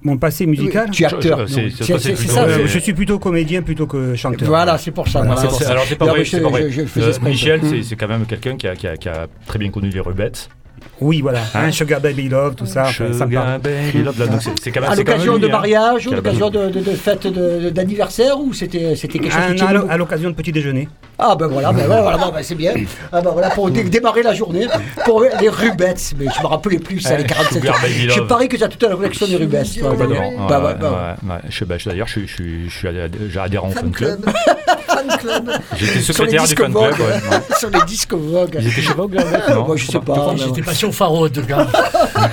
[SPEAKER 12] Mon passé musical
[SPEAKER 1] Tu es acteur.
[SPEAKER 4] Je-
[SPEAKER 1] ça.
[SPEAKER 12] suis plutôt comédien plutôt que chanteur.
[SPEAKER 1] Voilà, c'est pour ça.
[SPEAKER 12] Voilà,
[SPEAKER 1] voilà,
[SPEAKER 4] C'est-
[SPEAKER 1] pour ça.
[SPEAKER 4] alors c'est pas vrai, pas Euh. Michel, c'est- c'est quand même quelqu'un qui a, qui, a, qui a très bien connu les Rubettes.
[SPEAKER 12] Oui, voilà.
[SPEAKER 4] Hein
[SPEAKER 12] Un Sugar Baby Love, tout ça.
[SPEAKER 4] Sugar Baby Love, là, donc c'est- c'est quand même
[SPEAKER 1] À l'occasion de
[SPEAKER 4] hein.
[SPEAKER 1] mariage ou à l'occasion de, de, de fête de- de- d'anniversaire ou c'était c'était quelque chose
[SPEAKER 12] Un- à l'o- à l'occasion de petit déjeuner.
[SPEAKER 1] Ah ben voilà, ben voilà, ben c'est bien. Ah ben voilà, pour dé- démarrer la journée, pour les rubettes. Mais je me rappelais plus, ça, les 47
[SPEAKER 4] Sugar Baby
[SPEAKER 1] Je parie que tu as toute la collection des rubettes.
[SPEAKER 4] Complètement.
[SPEAKER 1] Bah,
[SPEAKER 4] ouais,
[SPEAKER 1] ouais,
[SPEAKER 4] ouais. Je, D'ailleurs, je, suis- je, suis- je suis adhé- j'ai adhérent au club.
[SPEAKER 8] Fan club.
[SPEAKER 4] J'étais
[SPEAKER 1] Sur les
[SPEAKER 4] secrétaire du
[SPEAKER 1] disques
[SPEAKER 4] fan club.
[SPEAKER 1] Vogue.
[SPEAKER 4] ouais.
[SPEAKER 1] Sur les disques Vogue.
[SPEAKER 4] Ils étaient chez Vogue, là
[SPEAKER 1] Euh, moi, je sais pas. Mais
[SPEAKER 3] J'étais
[SPEAKER 1] ouais.
[SPEAKER 3] pas sur Faro, de gars.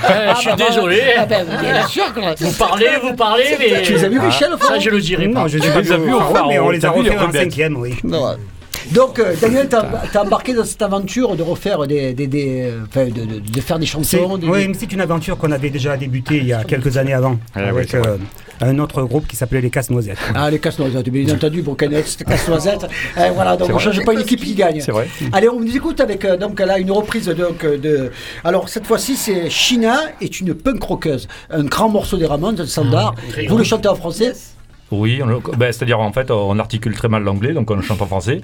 [SPEAKER 3] Euh, je suis
[SPEAKER 1] bah,
[SPEAKER 3] désolé.
[SPEAKER 1] Ah ben, bien sûr
[SPEAKER 3] Vous parlez, vous parlez, mais.
[SPEAKER 1] Tu les as vus, Michel, au fond
[SPEAKER 3] Ça, je le dirai pas.
[SPEAKER 12] Non, je
[SPEAKER 4] les as vus au
[SPEAKER 12] Ah
[SPEAKER 4] phare,
[SPEAKER 12] mais on les a refait en cinquième, oui.
[SPEAKER 1] Non. Donc, euh, Daniel, t'as embarqué dans cette aventure de refaire des. des, des euh, de, de- de faire des chansons. des-
[SPEAKER 12] oui, mais c'est une aventure qu'on avait déjà débutée il y a quelques années avant,
[SPEAKER 4] Ah
[SPEAKER 12] avec euh, un autre groupe qui s'appelait les Casse-Noisettes.
[SPEAKER 1] Ah, les casse-noisettes, bien entendu, Brocanettes, casse-noisettes. Euh, voilà, donc on
[SPEAKER 4] vrai.
[SPEAKER 1] change pas une équipe qui gagne.
[SPEAKER 4] C'est vrai.
[SPEAKER 1] Allez, on nous écoute avec euh, donc là une reprise donc euh, de. Alors cette fois-ci, c'est China est une punk rockeuse, un grand morceau des Ramones, un standard. Vous le chantez en français?
[SPEAKER 4] Oui, ben, c'est-à-dire en fait, on articule très mal l'anglais, donc on chante en français.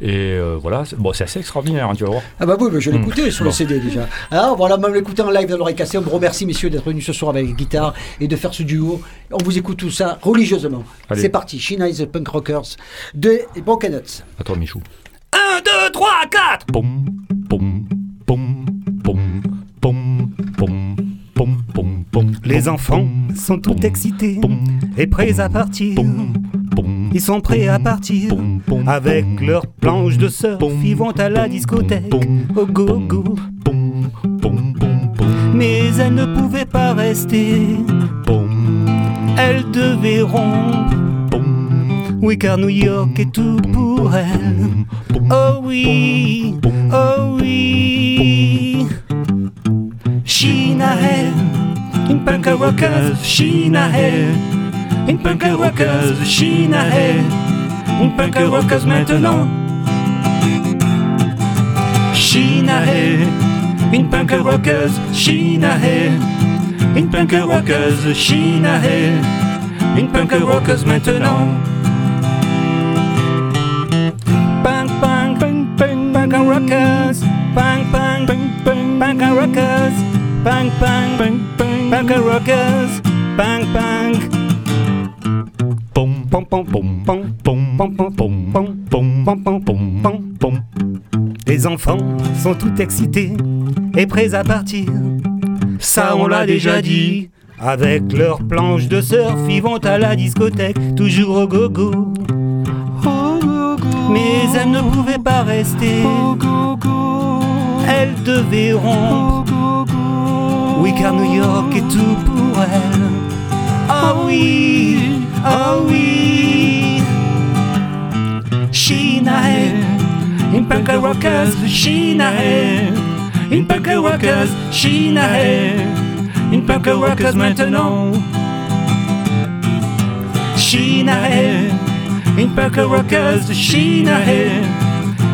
[SPEAKER 4] Et euh, voilà, c'est bon, c'est assez extraordinaire, hein, tu vas voir.
[SPEAKER 1] Ah bah oui, mais je l'ai
[SPEAKER 4] Hmm.
[SPEAKER 1] écouté sur
[SPEAKER 4] Bon.
[SPEAKER 1] le CD déjà. Alors voilà, même l'écouter en live dans l'oreille cassée. On vous remercie messieurs d'être venus ce soir avec la guitare et de faire ce duo. On vous écoute tout ça religieusement.
[SPEAKER 4] Allez.
[SPEAKER 1] C'est parti, China is the punk rockers de Broken Nuts.
[SPEAKER 4] À toi, Michou. 1, 2, 3, 4 Poum, poum,
[SPEAKER 12] Les enfants sont tout excités et prêts à partir. Ils sont prêts à partir avec leurs planches de surf. Ils vont à la discothèque au go-go. Mais elles ne pouvaient pas rester. Elles devaient rompre. Oui, car New York est tout pour elles.
[SPEAKER 4] poum,
[SPEAKER 12] Oh oui, oh oui. China Head, une punk rockers, China Head, une punk rockers, China Head, une punk rockers maintenant. China Head, une punk rockers, China Head, une punk rockers, China Head, une punk rockers maintenant. Punk, punk, punk, punk, punk rockers. Punk, punk, punk, punk, punk rockers. Punk, punk, punk, punk, punk and rockers. Punk, punk. Pom, pom, pom, pom, pom,
[SPEAKER 4] poum,
[SPEAKER 12] pom,
[SPEAKER 4] poum,
[SPEAKER 12] pom, pom,
[SPEAKER 4] poum,
[SPEAKER 12] pom.
[SPEAKER 4] poum.
[SPEAKER 12] Les enfants sont tout excités et prêts à partir. Ça, on l'a déjà dit. Avec leurs planches de surf, ils vont à la discothèque, toujours au gogo. Mais elles ne pouvaient pas rester. Elles devaient rompre. Week-end New York et tout pour elle. Oh oui, oh oui. Shinae, in punk rockers, Shinae, in punk rockers, Shinae, in punk rockers maintenant. Shinae, in punk rockers, Shinae,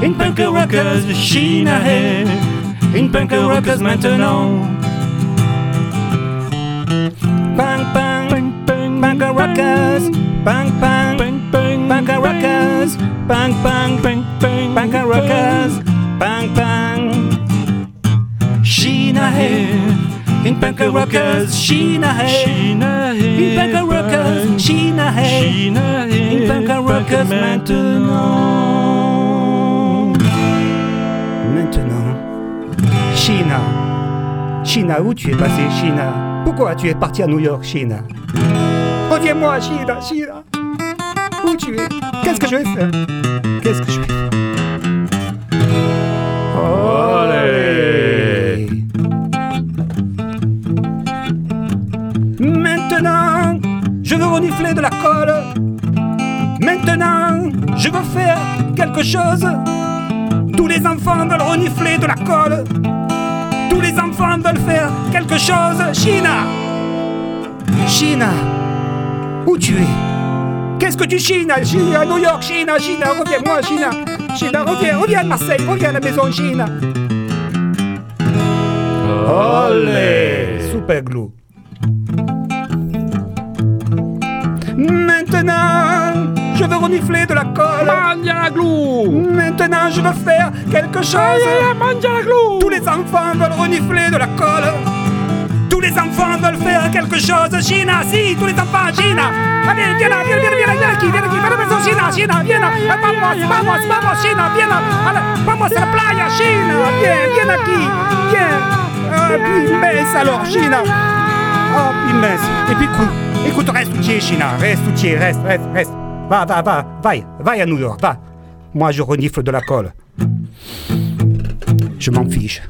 [SPEAKER 12] in punk rockers, Shinae, in punk rockers maintenant. Rockers, bang bang, bang. Bang, punk rockers, bang bang, bang. Bang, punk rockers, bang bang. Une punk rockers, Chine ahead. Une punk rockers, ahead. Une punk rockers maintenant. Maintenant. China. China, où tu es passé, China Pourquoi tu es parti à New York, China Reviens-moi, China, China. Où tu es? Qu'est-ce que je vais faire? Qu'est-ce que je vais faire? Allez Maintenant, je veux renifler de la colle. Maintenant, je veux faire quelque chose. Tous les enfants veulent renifler de la colle. Tous les enfants veulent faire quelque chose. China China Où tu es? Qu'est-ce que tu chines? China, à New York, China, China, reviens-moi, China. China, reviens, reviens à Marseille, reviens à la maison, China. Olé Super glue. Maintenant, je veux renifler de la colle. Maintenant, je veux faire quelque chose. Tous les enfants veulent renifler de la colle. Enfants veulent faire quelque chose. China, si, tous les enfants, China. Allez, viens là, viens, viens, viens, viens aquí, viens aquí, viens à la maison, China, China, viens là. Ah, Vamos, vamos, vamos, China, viens là. Allez, Vamos a la playa, China. Viens, viens aquí, viens. Ah, puis mince alors, China. Oh, puis mince. Et puis, écoute, écoute, reste où tu es, China. Reste où tu es, reste, reste, reste. Va, va, va, va, va à New York, va. Moi, je renifle de la colle. Je m'en fiche.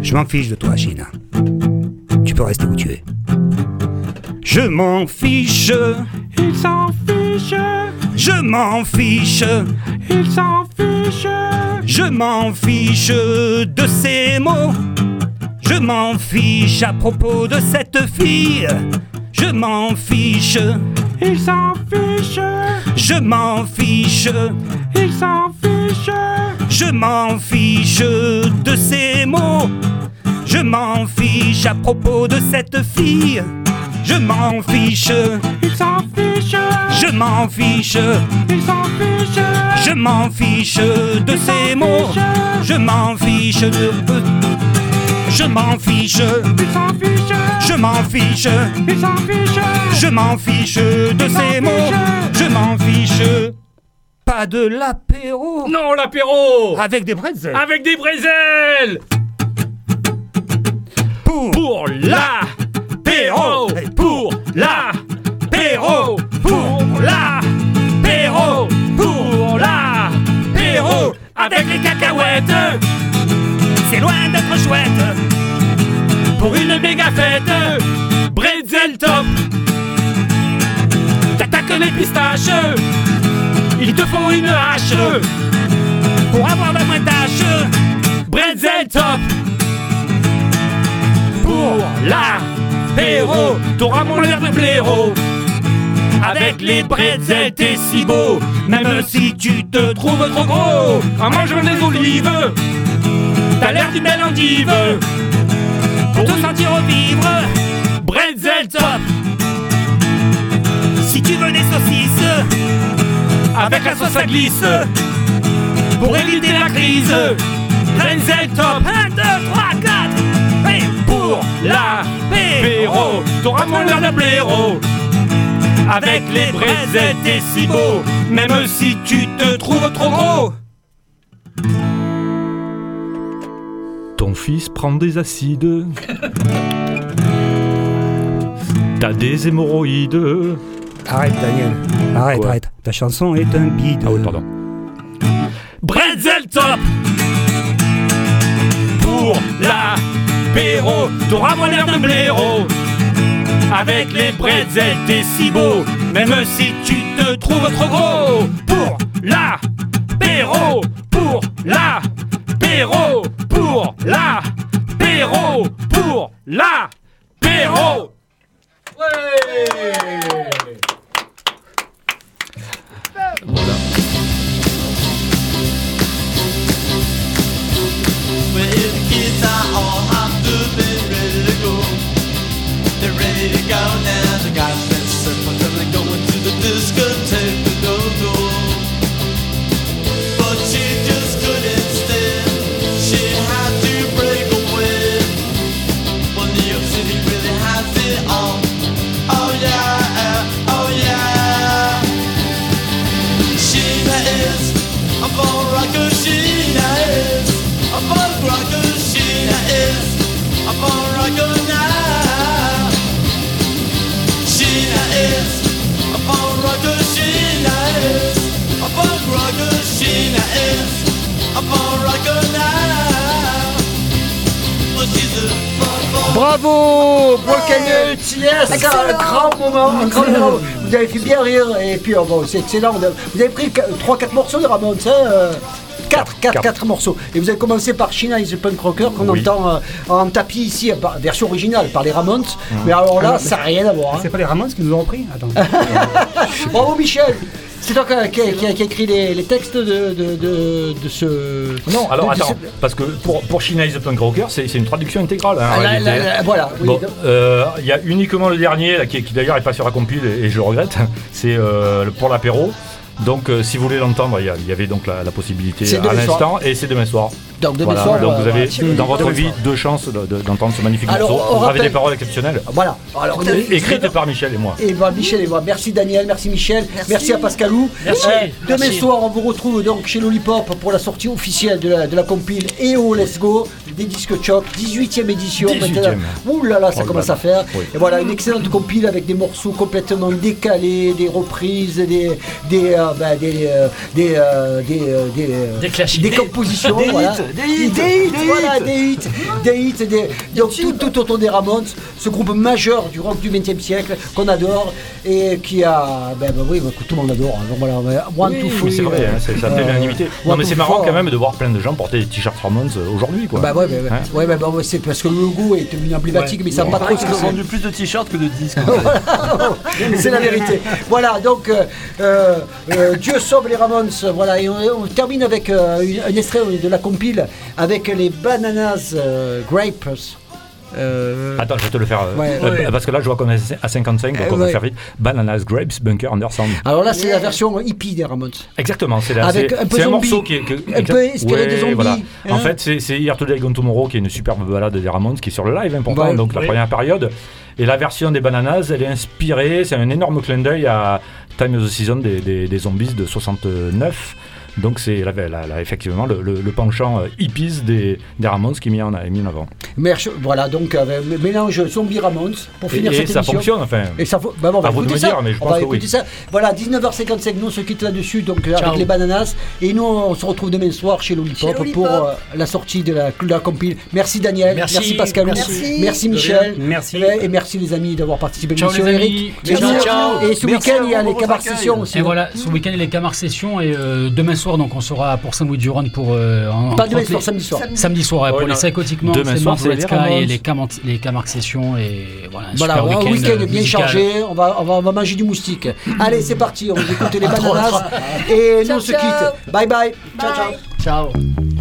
[SPEAKER 12] Je m'en fiche de toi, China. Tu peux rester où tu es. Je m'en fiche. Il s'en fiche. Je m'en fiche. Il s'en fiche. Je m'en fiche de ces mots. Je m'en fiche à propos de cette fille. Je m'en fiche. Il s'en fiche. Je m'en fiche. Il s'en fiche. Je m'en fiche de ces mots. Je m'en fiche à propos de cette fille. Je m'en fiche. Il s'en fiche. Je m'en fiche. Il s'en fiche. Je m'en fiche de ces mots. Je m'en fiche de. Je m'en fiche. Il s'en fiche. Je m'en fiche. Il s'en fiche. Je m'en fiche de ces mots. Je m'en fiche. Pas de l'apéro.
[SPEAKER 4] Non, l'apéro
[SPEAKER 12] Avec des bretzels.
[SPEAKER 4] Avec des brézels
[SPEAKER 12] Pour,
[SPEAKER 4] Pour l'apéro. Pour l'apéro. Pour l'apéro. Pour l'apéro. Avec les cacahuètes.
[SPEAKER 12] C'est loin d'être chouette.
[SPEAKER 4] Pour une méga fête. Bretzel top. T'attaques les pistaches Il te faut une hache.
[SPEAKER 12] Pour avoir la moins tâche.
[SPEAKER 4] Bretzel top Pour l'apéro T'auras mon l'air de blaireau Avec les bretzels t'es si beau Même si tu te trouves trop gros En mangeant des olives T'as l'air d'une belle endive
[SPEAKER 12] Pour te sentir vivre.
[SPEAKER 4] Bretzel top
[SPEAKER 12] Si tu veux des saucisses.
[SPEAKER 4] Avec la sauce à glisse Pour éviter la crise Bretzel top
[SPEAKER 12] 1, 2, 3, 4. Et
[SPEAKER 4] Pour l'apéro T'auras mon l'air de blaireau Avec les bretzels t'es si beau Même si tu te trouves trop gros
[SPEAKER 13] Ton fils prend des acides. T'as des hémorroïdes.
[SPEAKER 12] Arrête, Daniel. Arrête,
[SPEAKER 13] Quoi
[SPEAKER 12] arrête. Ta chanson est un bide.
[SPEAKER 13] Ah oui, pardon.
[SPEAKER 4] Bretzel top Pour l'apéro T'auras mon l'air d'un blaireau. Avec les bretzels t'es si beau. Même si tu te trouves trop gros. Pour l'apéro Pour l'apéro Pour l'apéro Pour l'apéro Ouais.
[SPEAKER 2] Voilà.
[SPEAKER 1] Vous avez fait bien rire et puis oh, bon, c'est excellent. Vous avez pris 3-4 morceaux de Ramones, hein 4, 4, 4 morceaux. Et vous avez commencé par China is the Punk Rocker qu'on
[SPEAKER 4] Oui.
[SPEAKER 1] entend euh, en tapis ici, par- version originale par les Ramones. Mais alors là, ça n'a rien à voir. hein.
[SPEAKER 12] C'est pas les Ramones qui nous ont repris Attends.
[SPEAKER 1] Bravo Michel C'est toi qui a, qui a- qui a- qui a écrit les, les textes de, de, de, de ce.
[SPEAKER 4] Non, alors attends,
[SPEAKER 1] ce-
[SPEAKER 4] parce que pour, pour China is the Punk Rocker, c'est une traduction intégrale. hein,
[SPEAKER 1] Ah, là,
[SPEAKER 4] réalité.
[SPEAKER 1] là, là, voilà.
[SPEAKER 4] Bon, euh, il y a uniquement le dernier, qui, d'ailleurs est pas sur la compile et, et je le regrette, c'est euh, pour l'apéro. Donc euh, si vous voulez l'entendre, il y, a- il y avait donc la, la possibilité
[SPEAKER 1] C'est
[SPEAKER 4] à
[SPEAKER 1] demain soir.
[SPEAKER 4] l'instant et c'est demain soir.
[SPEAKER 1] Donc demain
[SPEAKER 4] Voilà,
[SPEAKER 1] soir,
[SPEAKER 4] donc
[SPEAKER 1] euh,
[SPEAKER 4] vous avez
[SPEAKER 1] voilà.
[SPEAKER 4] dans votre
[SPEAKER 1] Demain
[SPEAKER 4] vie
[SPEAKER 1] soir.
[SPEAKER 4] deux chances de- de- d'entendre ce magnifique
[SPEAKER 1] Alors,
[SPEAKER 4] morceau
[SPEAKER 1] on
[SPEAKER 4] avec
[SPEAKER 1] rappelle-
[SPEAKER 4] des paroles exceptionnelles.
[SPEAKER 1] Voilà. Alors,
[SPEAKER 4] Écrites par Michel et moi.
[SPEAKER 1] Et voilà, Michel et moi. Merci Daniel, merci Michel, merci,
[SPEAKER 8] Merci.
[SPEAKER 1] à Pascalou.
[SPEAKER 3] Merci,
[SPEAKER 1] demain
[SPEAKER 3] merci.
[SPEAKER 1] soir, on vous retrouve donc chez Lollipop pour la sortie officielle de la, de la compile EO Let's Go des disques Choc, 18e édition.
[SPEAKER 4] 18e.
[SPEAKER 1] maintenant. Ouh là là, ça
[SPEAKER 4] Oh
[SPEAKER 1] commence
[SPEAKER 4] là
[SPEAKER 1] à faire.
[SPEAKER 4] Oui.
[SPEAKER 1] Et voilà, une excellente compile avec des morceaux complètement décalés, des reprises, des des euh, bah, des euh, des euh, des euh, des, euh,
[SPEAKER 3] Des classiques.
[SPEAKER 1] des compositions,
[SPEAKER 2] Des
[SPEAKER 1] voilà.
[SPEAKER 2] hits, des hits,
[SPEAKER 1] des hits,
[SPEAKER 2] des
[SPEAKER 1] voilà,
[SPEAKER 2] hits.
[SPEAKER 1] des hits, des hits, des- donc tout, tout autour des Ramones, ce groupe majeur du rock du XXe siècle qu'on adore et qui a, ben, ben oui, ben, tout le monde adore. hein. Donc voilà, One
[SPEAKER 4] Oui,
[SPEAKER 1] Free.
[SPEAKER 4] c'est vrai, hein, c'est- ça fait l'unanimité. Non mais c'est marrant quand même de voir plein de gens porter des t-shirts Ramones aujourd'hui quoi.
[SPEAKER 1] Bah ouais, ouais, bah, c'est parce que le logo est devenu emblématique, mais ça ne pas trop ce
[SPEAKER 2] Ils
[SPEAKER 1] que c'est.
[SPEAKER 2] vendu plus de t-shirts que de disques.
[SPEAKER 1] C'est la vérité. Voilà, donc euh, euh, Dieu sauve les Ramones. Voilà, et on, on termine avec euh, une- un extrait de la compile avec les Bananas euh, Grapes. Euh,
[SPEAKER 4] Attends, je vais te le faire.
[SPEAKER 1] Ouais, ouais.
[SPEAKER 4] Parce que là, je vois qu'on est à 55, donc
[SPEAKER 1] Eh
[SPEAKER 4] on va
[SPEAKER 1] ouais.
[SPEAKER 4] faire vite. Bananas, Grapes, Bunker, Undersound.
[SPEAKER 1] alors là, c'est la version hippie des Ramones.
[SPEAKER 4] Exactement, c'est
[SPEAKER 1] un
[SPEAKER 4] morceau qui est. que-
[SPEAKER 1] Un peu inspiré des zombies,
[SPEAKER 4] voilà.
[SPEAKER 1] hein.
[SPEAKER 4] En fait, c'est Here Today Gone Tomorrow qui est une superbe balade des Ramones qui est sur le live, hein, pourtant,
[SPEAKER 1] Ouais.
[SPEAKER 4] donc la première période. Et la version des Bananas, elle est inspirée, c'est un énorme clin d'œil à Time of the Season des, Zombies de 69. Donc c'est là, là, là, effectivement le, le- le penchant euh, hippies des, des Ramones qui est mis en, est mis en avant.
[SPEAKER 1] Merch- voilà, donc le mélange zombie Ramones pour
[SPEAKER 4] Et,
[SPEAKER 1] finir
[SPEAKER 4] et
[SPEAKER 1] cette
[SPEAKER 4] ça
[SPEAKER 1] émission.
[SPEAKER 4] fonctionne, enfin.
[SPEAKER 1] Et ça, faut- bah, bon, on va
[SPEAKER 4] À vous de
[SPEAKER 1] écouter
[SPEAKER 4] me
[SPEAKER 1] ça.
[SPEAKER 4] dire, mais je
[SPEAKER 1] on
[SPEAKER 4] pense
[SPEAKER 1] va écouter
[SPEAKER 4] oui.
[SPEAKER 1] ça. Voilà, 19h55, nous on se quitte là-dessus, donc euh,
[SPEAKER 3] Ciao.
[SPEAKER 1] avec les bananas. Et nous on se retrouve demain soir chez Lollipop, pour euh, la sortie de la, de la compile. Merci Daniel,
[SPEAKER 3] Merci.
[SPEAKER 1] Pascal,
[SPEAKER 8] Merci.
[SPEAKER 1] merci Michel.
[SPEAKER 12] Merci.
[SPEAKER 1] Et, et merci les amis d'avoir participé à
[SPEAKER 5] Ciao,
[SPEAKER 1] l'émission. Eric,
[SPEAKER 5] amis.
[SPEAKER 1] merci.
[SPEAKER 5] Ciao, ciao.
[SPEAKER 1] Et ce
[SPEAKER 2] Merci
[SPEAKER 1] week-end il y a les
[SPEAKER 2] votre
[SPEAKER 1] sessions.
[SPEAKER 5] Et voilà, ce week-end, il y a les Camar Sessions et euh, demain soir, donc on sera pour Saint-Louis-du-Rhône pour. euh, en-
[SPEAKER 1] Pas demain
[SPEAKER 5] les-
[SPEAKER 1] soir, samedi soir.
[SPEAKER 5] Samedi soir, ouais,
[SPEAKER 4] Ouais,
[SPEAKER 5] pour
[SPEAKER 4] non.
[SPEAKER 5] les psychotiquement,
[SPEAKER 4] Demain
[SPEAKER 5] c'est
[SPEAKER 4] soir,
[SPEAKER 5] Mars
[SPEAKER 4] c'est les
[SPEAKER 5] Redska
[SPEAKER 4] Ramones.
[SPEAKER 5] et les Camar, les Camar Sessions et voilà, un
[SPEAKER 1] Voilà,
[SPEAKER 5] super
[SPEAKER 1] un
[SPEAKER 5] week-end,
[SPEAKER 1] week-end bien chargé, on va, on, va, on va manger du moustique. Allez, c'est parti, on va écouter les bananas. Et nous on se quitte. Bye bye. Ciao, ciao.
[SPEAKER 3] Ciao.